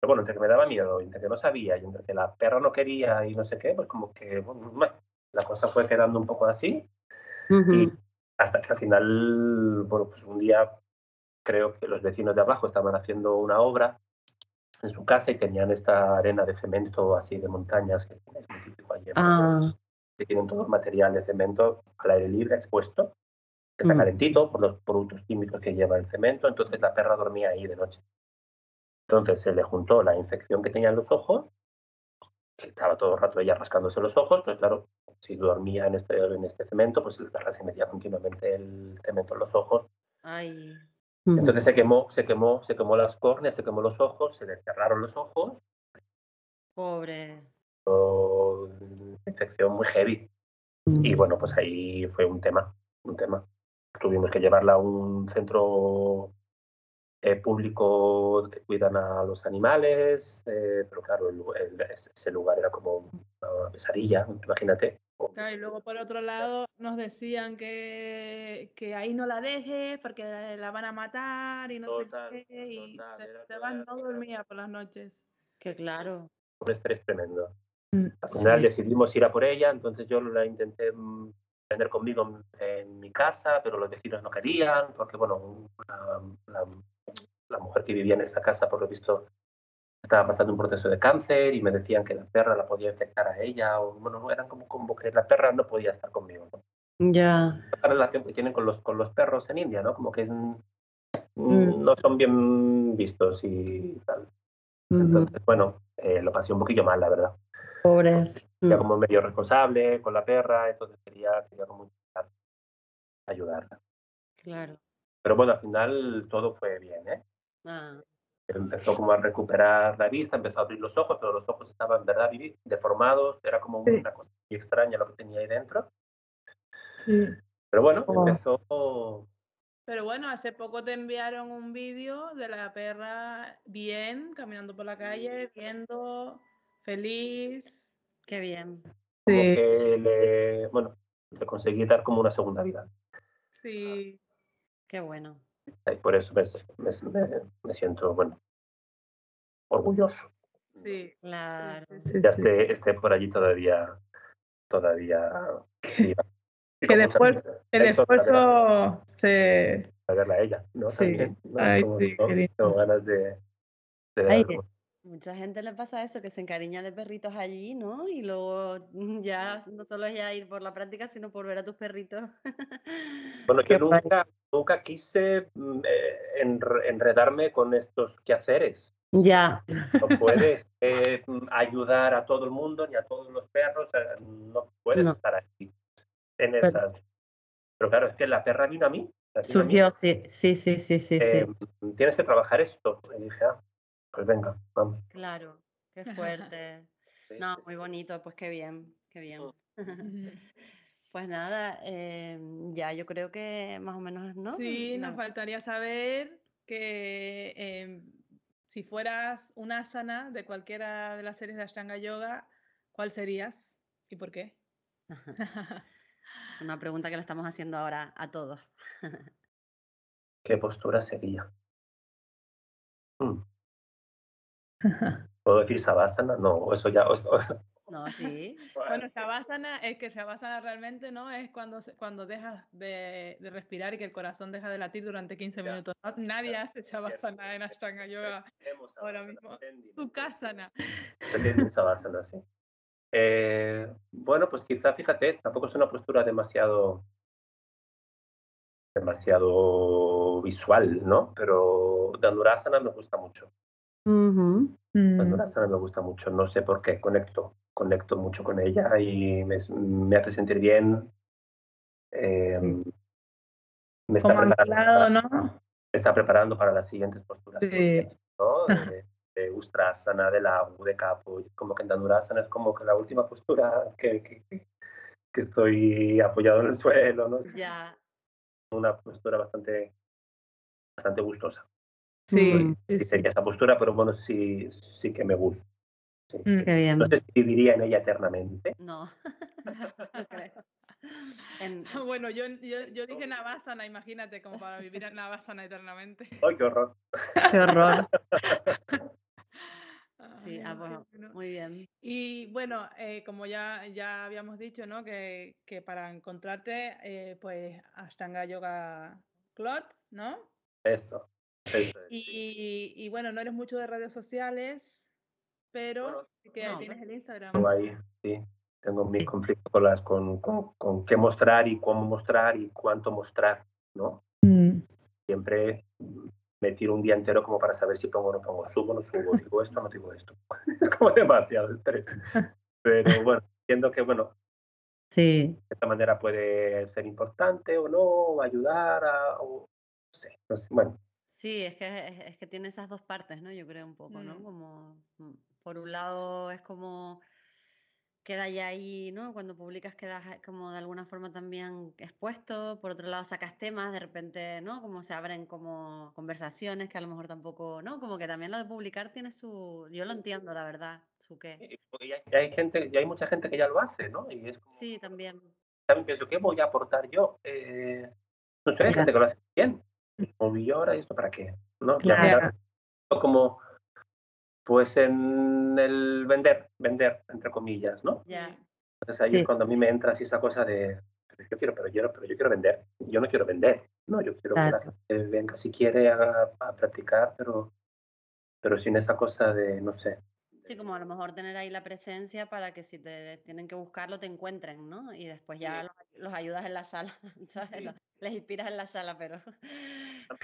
Pero bueno, entre que me daba miedo, entre que no sabía y entre que la perra no quería y no sé qué, pues como que bueno, la cosa fue quedando un poco así. Y hasta que al final, bueno, pues un día creo que los vecinos de abajo estaban haciendo una obra en su casa y tenían esta arena de cemento así de montañas que es muy típico allí. Ah. Que tienen todo el material de cemento al aire libre expuesto, que está mm. calentito por los productos químicos que lleva el cemento, entonces la perra dormía ahí de noche. Entonces se le juntó la infección que tenía en los ojos estaba todo el rato ella rascándose los ojos, pues claro, si dormía en este, en este cemento, pues el perra se metía continuamente el cemento en los ojos. Ay. Entonces se quemó, se quemó, se quemó las córneas, se quemó los ojos, se le cerraron los ojos. Pobre. Una infección muy heavy. Y bueno, pues ahí fue un tema, un tema. Tuvimos que llevarla a un centro eh, público que cuidan a los animales, eh, pero claro, ese lugar era como una pesadilla, imagínate. Y luego por otro lado nos decían que, que ahí no la dejes porque la van a matar y no sé qué, y se, van no dormía por las noches. Que claro. Un estrés tremendo. Mm, Al final decidimos ir a por ella, entonces yo la intenté mm, tener conmigo en, mi casa, pero los vecinos no querían, porque bueno, la, la mujer que vivía en esa casa, por lo visto, estaba pasando un proceso de cáncer y me decían que la perra la podía infectar a ella, o bueno, eran como, como que la perra no podía estar conmigo. Ya. La relación que tienen con los, con los perros en India, ¿no? Como que mm. no son bien vistos y tal. Entonces, bueno, eh, lo pasé un poquillo mal, la verdad. Pobre. Ya como medio responsable con la perra, entonces quería, quería como ayudarla. Claro. Pero bueno, al final todo fue bien, ¿eh? Ah. Empezó como a recuperar la vista, empezó a abrir los ojos, pero los ojos estaban, ¿verdad, deformados, era como una cosa muy extraña lo que tenía ahí dentro. Sí. Pero bueno, oh. empezó... Pero bueno, hace poco te enviaron un vídeo de la perra bien, caminando por la calle, viendo, feliz. Qué bien. Como que le, bueno, le conseguí dar como una segunda vida. Sí. Qué bueno. Y por eso me, me, siento, bueno, orgulloso. Sí, claro. ya esté, por allí todavía, todavía. Que después, el esfuerzo se... A verla a ella, ¿no? Sí. También, Ay, sí, Tengo ganas de, de Mucha gente le pasa eso, que se encariña de perritos allí, ¿no? Y luego ya no solo es ya ir por la práctica, sino por ver a tus perritos. Bueno, yo nunca, nunca quise mm, eh, enredarme con estos quehaceres. Ya. No puedes eh, mm, ayudar a todo el mundo ni a todos los perros, no puedes estar aquí en pues esas. Pero claro, es que la perra vino a mí. Surgió, sí, sí, sí, sí, sí. Eh, tienes que trabajar esto. Y dije, ah, pues venga, vamos. Claro, qué fuerte. no, muy bonito, pues qué bien, qué bien. Mm. Pues nada, em, ya yo creo que más o menos, ¿no? Sí, nos faltaría saber que em, si fueras una asana de cualquiera de las series de Ashtanga Yoga, ¿cuál serías y por qué? es una pregunta que le estamos haciendo ahora a todos. ¿Qué postura sería? Mm. ¿Puedo decir Savasana? No, eso ya. No, sí. Bueno, Shavasana es que Shavasana realmente no es cuando, cuando dejas de, respirar y que el corazón deja de latir durante 15 minutos. nadie hace Shavasana en Ashtanga Yoga ahora mismo. Sukasana. Shavasana, sí. Eh, bueno, pues quizá, fíjate, tampoco es una postura demasiado demasiado visual, ¿no? Pero Dandurasana me gusta mucho. Uh me gusta mucho, no sé por qué, conecto, conecto mucho con ella y me, hace sentir bien. Em, me está preparando, ¿no? está preparando para las siguientes posturas. ¿no? De, de Ustrasana, de la de Capo, como que en Dandurasana es como que la última postura que, que, que estoy apoyado en el suelo, ¿no? Ya. Una postura bastante, bastante gustosa. Sí, sí, esa postura, pero bueno, sí, sí que me gusta. Mm, qué bien. No sé si viviría en ella eternamente. No. Bueno, yo, yo, yo, dije Navasana, imagínate, como para vivir en Navasana eternamente. ¡Ay, qué horror! ¡Qué horror! Sí, ah, bueno, muy bien. Y bueno, eh, como ya, ya habíamos dicho, ¿no? Que, que para encontrarte, eh, pues Ashtanga Yoga Clot, ¿no? Eso. Y, bueno, no eres mucho de redes sociales, pero que tienes el Instagram. Ahí, sí. Tengo mis conflictos con, las, con, con, qué mostrar y cómo mostrar y cuánto mostrar, ¿no? Mm. Siempre me tiro un día entero como para saber si pongo o no pongo, subo o no subo, digo esto o no digo esto. es como demasiado estrés. Pero bueno, entiendo que, bueno, sí. de esta manera puede ser importante o no, ayudar a, o, no sé, no sé, bueno. Sí, es que, es, que tiene esas dos partes, ¿no? Yo creo un poco, ¿no? Mm. Como, mm, por un lado es como queda ya ahí, ¿no? Cuando publicas quedas eh, como de alguna forma también expuesto, por otro lado sacas temas, de repente, ¿no? Como se abren como conversaciones que a lo mejor tampoco, ¿no? Como que también lo de publicar tiene su, yo lo entiendo, la verdad, su qué. Y hay, hay gente, y hay mucha gente que ya lo hace, ¿no? Y es como, sí, también. También pienso, ¿qué voy a aportar yo? Eh, no sé, hay gente que lo hace bien. ¿Y ahora esto para qué? ¿No? Claro. como pues en el vender, vender, entre comillas, ¿no? Entonces ahí es cuando a mí me entra así esa cosa de, yo quiero, pero yo, pero yo quiero vender. Yo no quiero vender, no, yo quiero que la gente venga si quiere a, a, practicar, pero, pero sin esa cosa de, no sé. Sí, como a lo mejor tener ahí la presencia para que si te tienen que buscarlo te encuentren, ¿no? Y después ya los, los, ayudas en la sala, ¿sabes? Les inspiras en la sala, pero...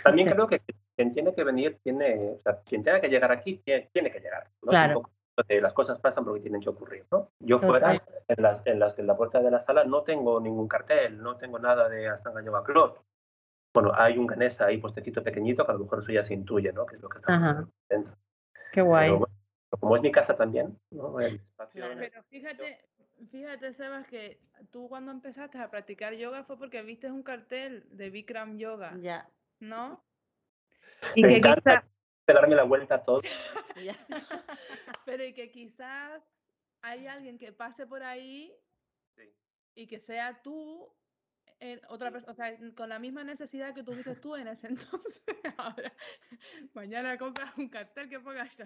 También creo que quien tiene que venir, tiene, o sea, quien tenga que llegar aquí, tiene, que llegar. ¿no? Claro. Las cosas pasan porque tienen que ocurrir, ¿no? Yo fuera, en, las, en, las, en la puerta de la sala no tengo ningún cartel, no tengo nada de Astanga Yoga Club. Bueno, hay un ganesa ahí, postecito pequeñito, que a lo mejor eso ya se intuye, ¿no? Que es lo que está dentro. Qué guay. Pero, como es mi casa también, ¿no? El espacio, Pero fíjate, fíjate, Sebas, que tú cuando empezaste a practicar yoga fue porque viste un cartel de Bikram Yoga. Ya. ¿No? Y Me que encanta darme la vuelta a todo. Pero y que quizás hay alguien que pase por ahí y que sea tú en otra persona, o sea, con la misma necesidad que tuviste tú en ese entonces. Ahora, mañana compras un cartel que ponga sí,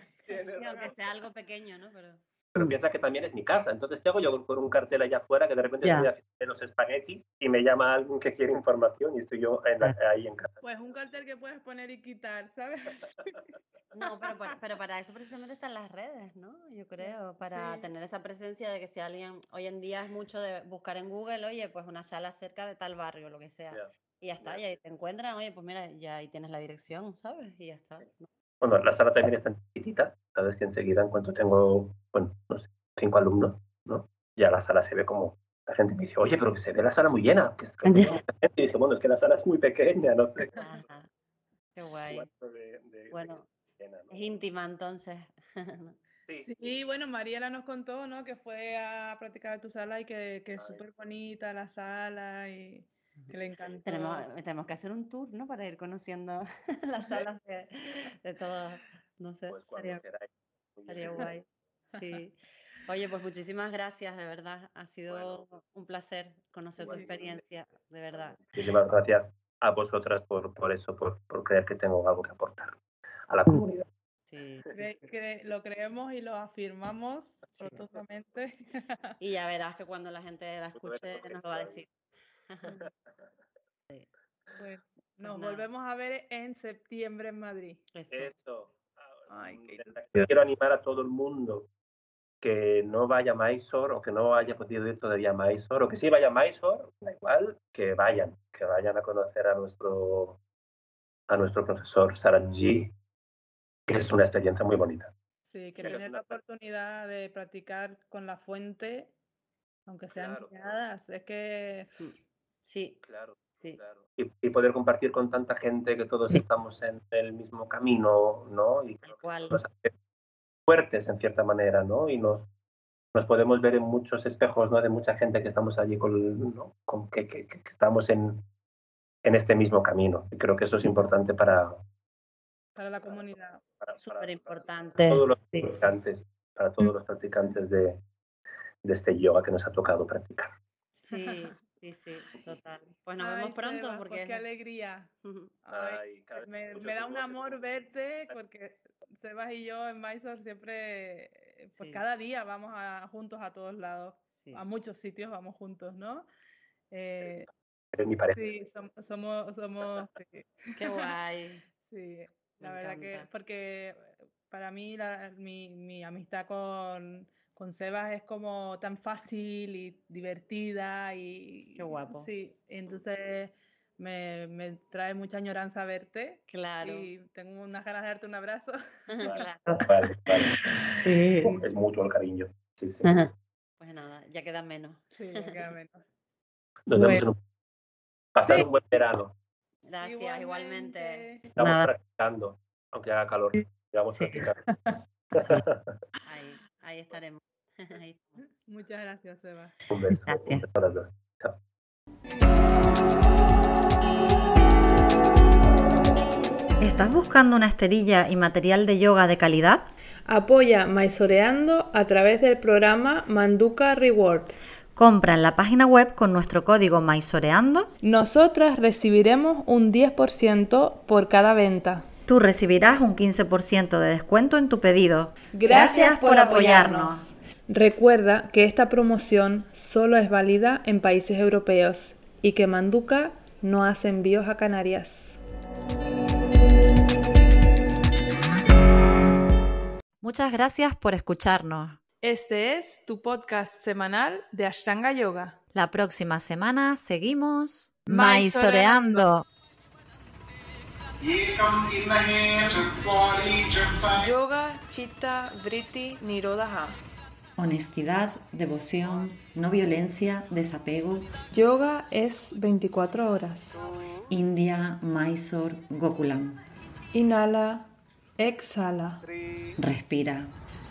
aunque sea algo pequeño, ¿no? Pero... Pero piensa que también es mi casa. Entonces, ¿qué hago yo con un cartel allá afuera que de repente estoy haciendo los espaguetis y me llama alguien que quiere información y estoy yo ahí en casa? Pues un cartel que puedes poner y quitar, ¿sabes? no, pero, pero, para eso precisamente están las redes, ¿no? Yo creo, para tener esa presencia de que si alguien, hoy en día es mucho de buscar en Google, oye, pues una sala cerca de tal barrio, lo que sea. Y ya está, y ahí te encuentran, oye, pues mira, ya ahí tienes la dirección, ¿sabes? Y ya está. Bueno, la sala también está chiquitita, sabes que enseguida en cuanto tengo, bueno, no sé, cinco alumnos, ¿no? Ya la sala se ve como, la gente me dice, oye, pero que se ve la sala muy llena, que, que y dice, bueno, es que la sala es muy pequeña, no sé. Qué guay. bueno, es íntima entonces. Sí. sí. bueno, Mariela nos contó, ¿no? Que fue a practicar a tu sala y que, que es súper bonita la sala y que le encantó. Tenemos, tenemos que hacer un tour, ¿no? Para ir conociendo las salas de, de todos. No sé, pues sería, guay. Sí. Oye, pues muchísimas gracias, de verdad. Ha sido un placer conocer tu experiencia, de verdad. Muchísimas gracias a vosotras por, por eso, por, por creer que tengo algo que aportar a la comunidad. Sí, Que lo creemos y lo afirmamos rotundamente. Y ya verás que cuando la gente la escuche nos lo va a decir. Pues nos volvemos a ver en septiembre en Madrid. Eso. Quiero animar a todo el mundo que no vaya a Mysore o que no haya podido ir todavía a Mysore o que sí vaya a Mysore, da igual, que vayan, que vayan a conocer a nuestro, a nuestro profesor Saranji, que es una experiencia muy bonita. Sí, que tener la oportunidad de practicar con la fuente, aunque sean claro, es que mm. Sí, claro. Sí. Claro. Y, poder compartir con tanta gente que todos estamos en el mismo camino, ¿no? Y nos fuertes en cierta manera, ¿no? Y nos, nos podemos ver en muchos espejos, ¿no? De mucha gente que estamos allí con, ¿no? con que, que, que, estamos en, en este mismo camino. Y creo que eso es importante para... Para la comunidad. Súper importante. Para todos los practicantes, para todos los practicantes de, de este yoga que nos ha tocado practicar. Sí. Sí, sí, total. Pues nos vemos pronto. Porque... qué alegría. me, da un amor verte porque Sebas y yo en Mysore siempre, pues cada día vamos a, juntos a todos lados. A muchos sitios vamos juntos, ¿no? Eh, mi pareja. Sí, somos... somos, Qué guay. Sí, la verdad que, porque para mí la, mi, mi amistad con con Sebas es como tan fácil y divertida y... Qué guapo. Sí, entonces me, me trae mucha añoranza verte. Claro. Y tengo unas ganas de darte un abrazo. Claro. Vale, vale. Sí. Es mutuo el cariño. Sí, sí. Ajá. Pues nada, ya queda menos. Sí, ya queda menos. Nos vemos en un- Pasar un buen verano. Gracias, igualmente. Estamos Nada. practicando, aunque haga calor. Vamos Sí. practicando. Ahí, ahí estaremos. Muchas gracias, Eva. Un beso. Gracias. Un beso. Chao. ¿Estás buscando una esterilla y material de yoga de calidad? Apoya Maisoreando a través del programa Manduca Reward. Compra en la página web con nuestro código MAISOREANDO. Nosotras recibiremos un 10% por cada venta. Tú recibirás un 15% de descuento en tu pedido. Gracias por apoyarnos. Recuerda que esta promoción solo es válida en países europeos y que Manduca no hace envíos a Canarias. Muchas gracias por escucharnos. Este es tu podcast semanal de Ashtanga Yoga. La próxima semana seguimos maizoreando. Yoga Chitta Vritti Nirodha. Honestidad, devoción, no violencia, desapego. Yoga es 24 horas. India, Mysore, Gokulam. Inhala, exhala. Respira.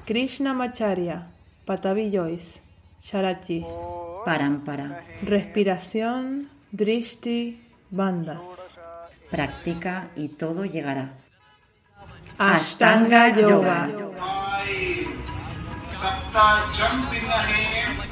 Krishna Macharya, Patavi Joyce, Sharachi. Parampara. Respiración, Drishti, Bandas. Practica y todo llegará. Ashtanga Yoga. का जन्म है।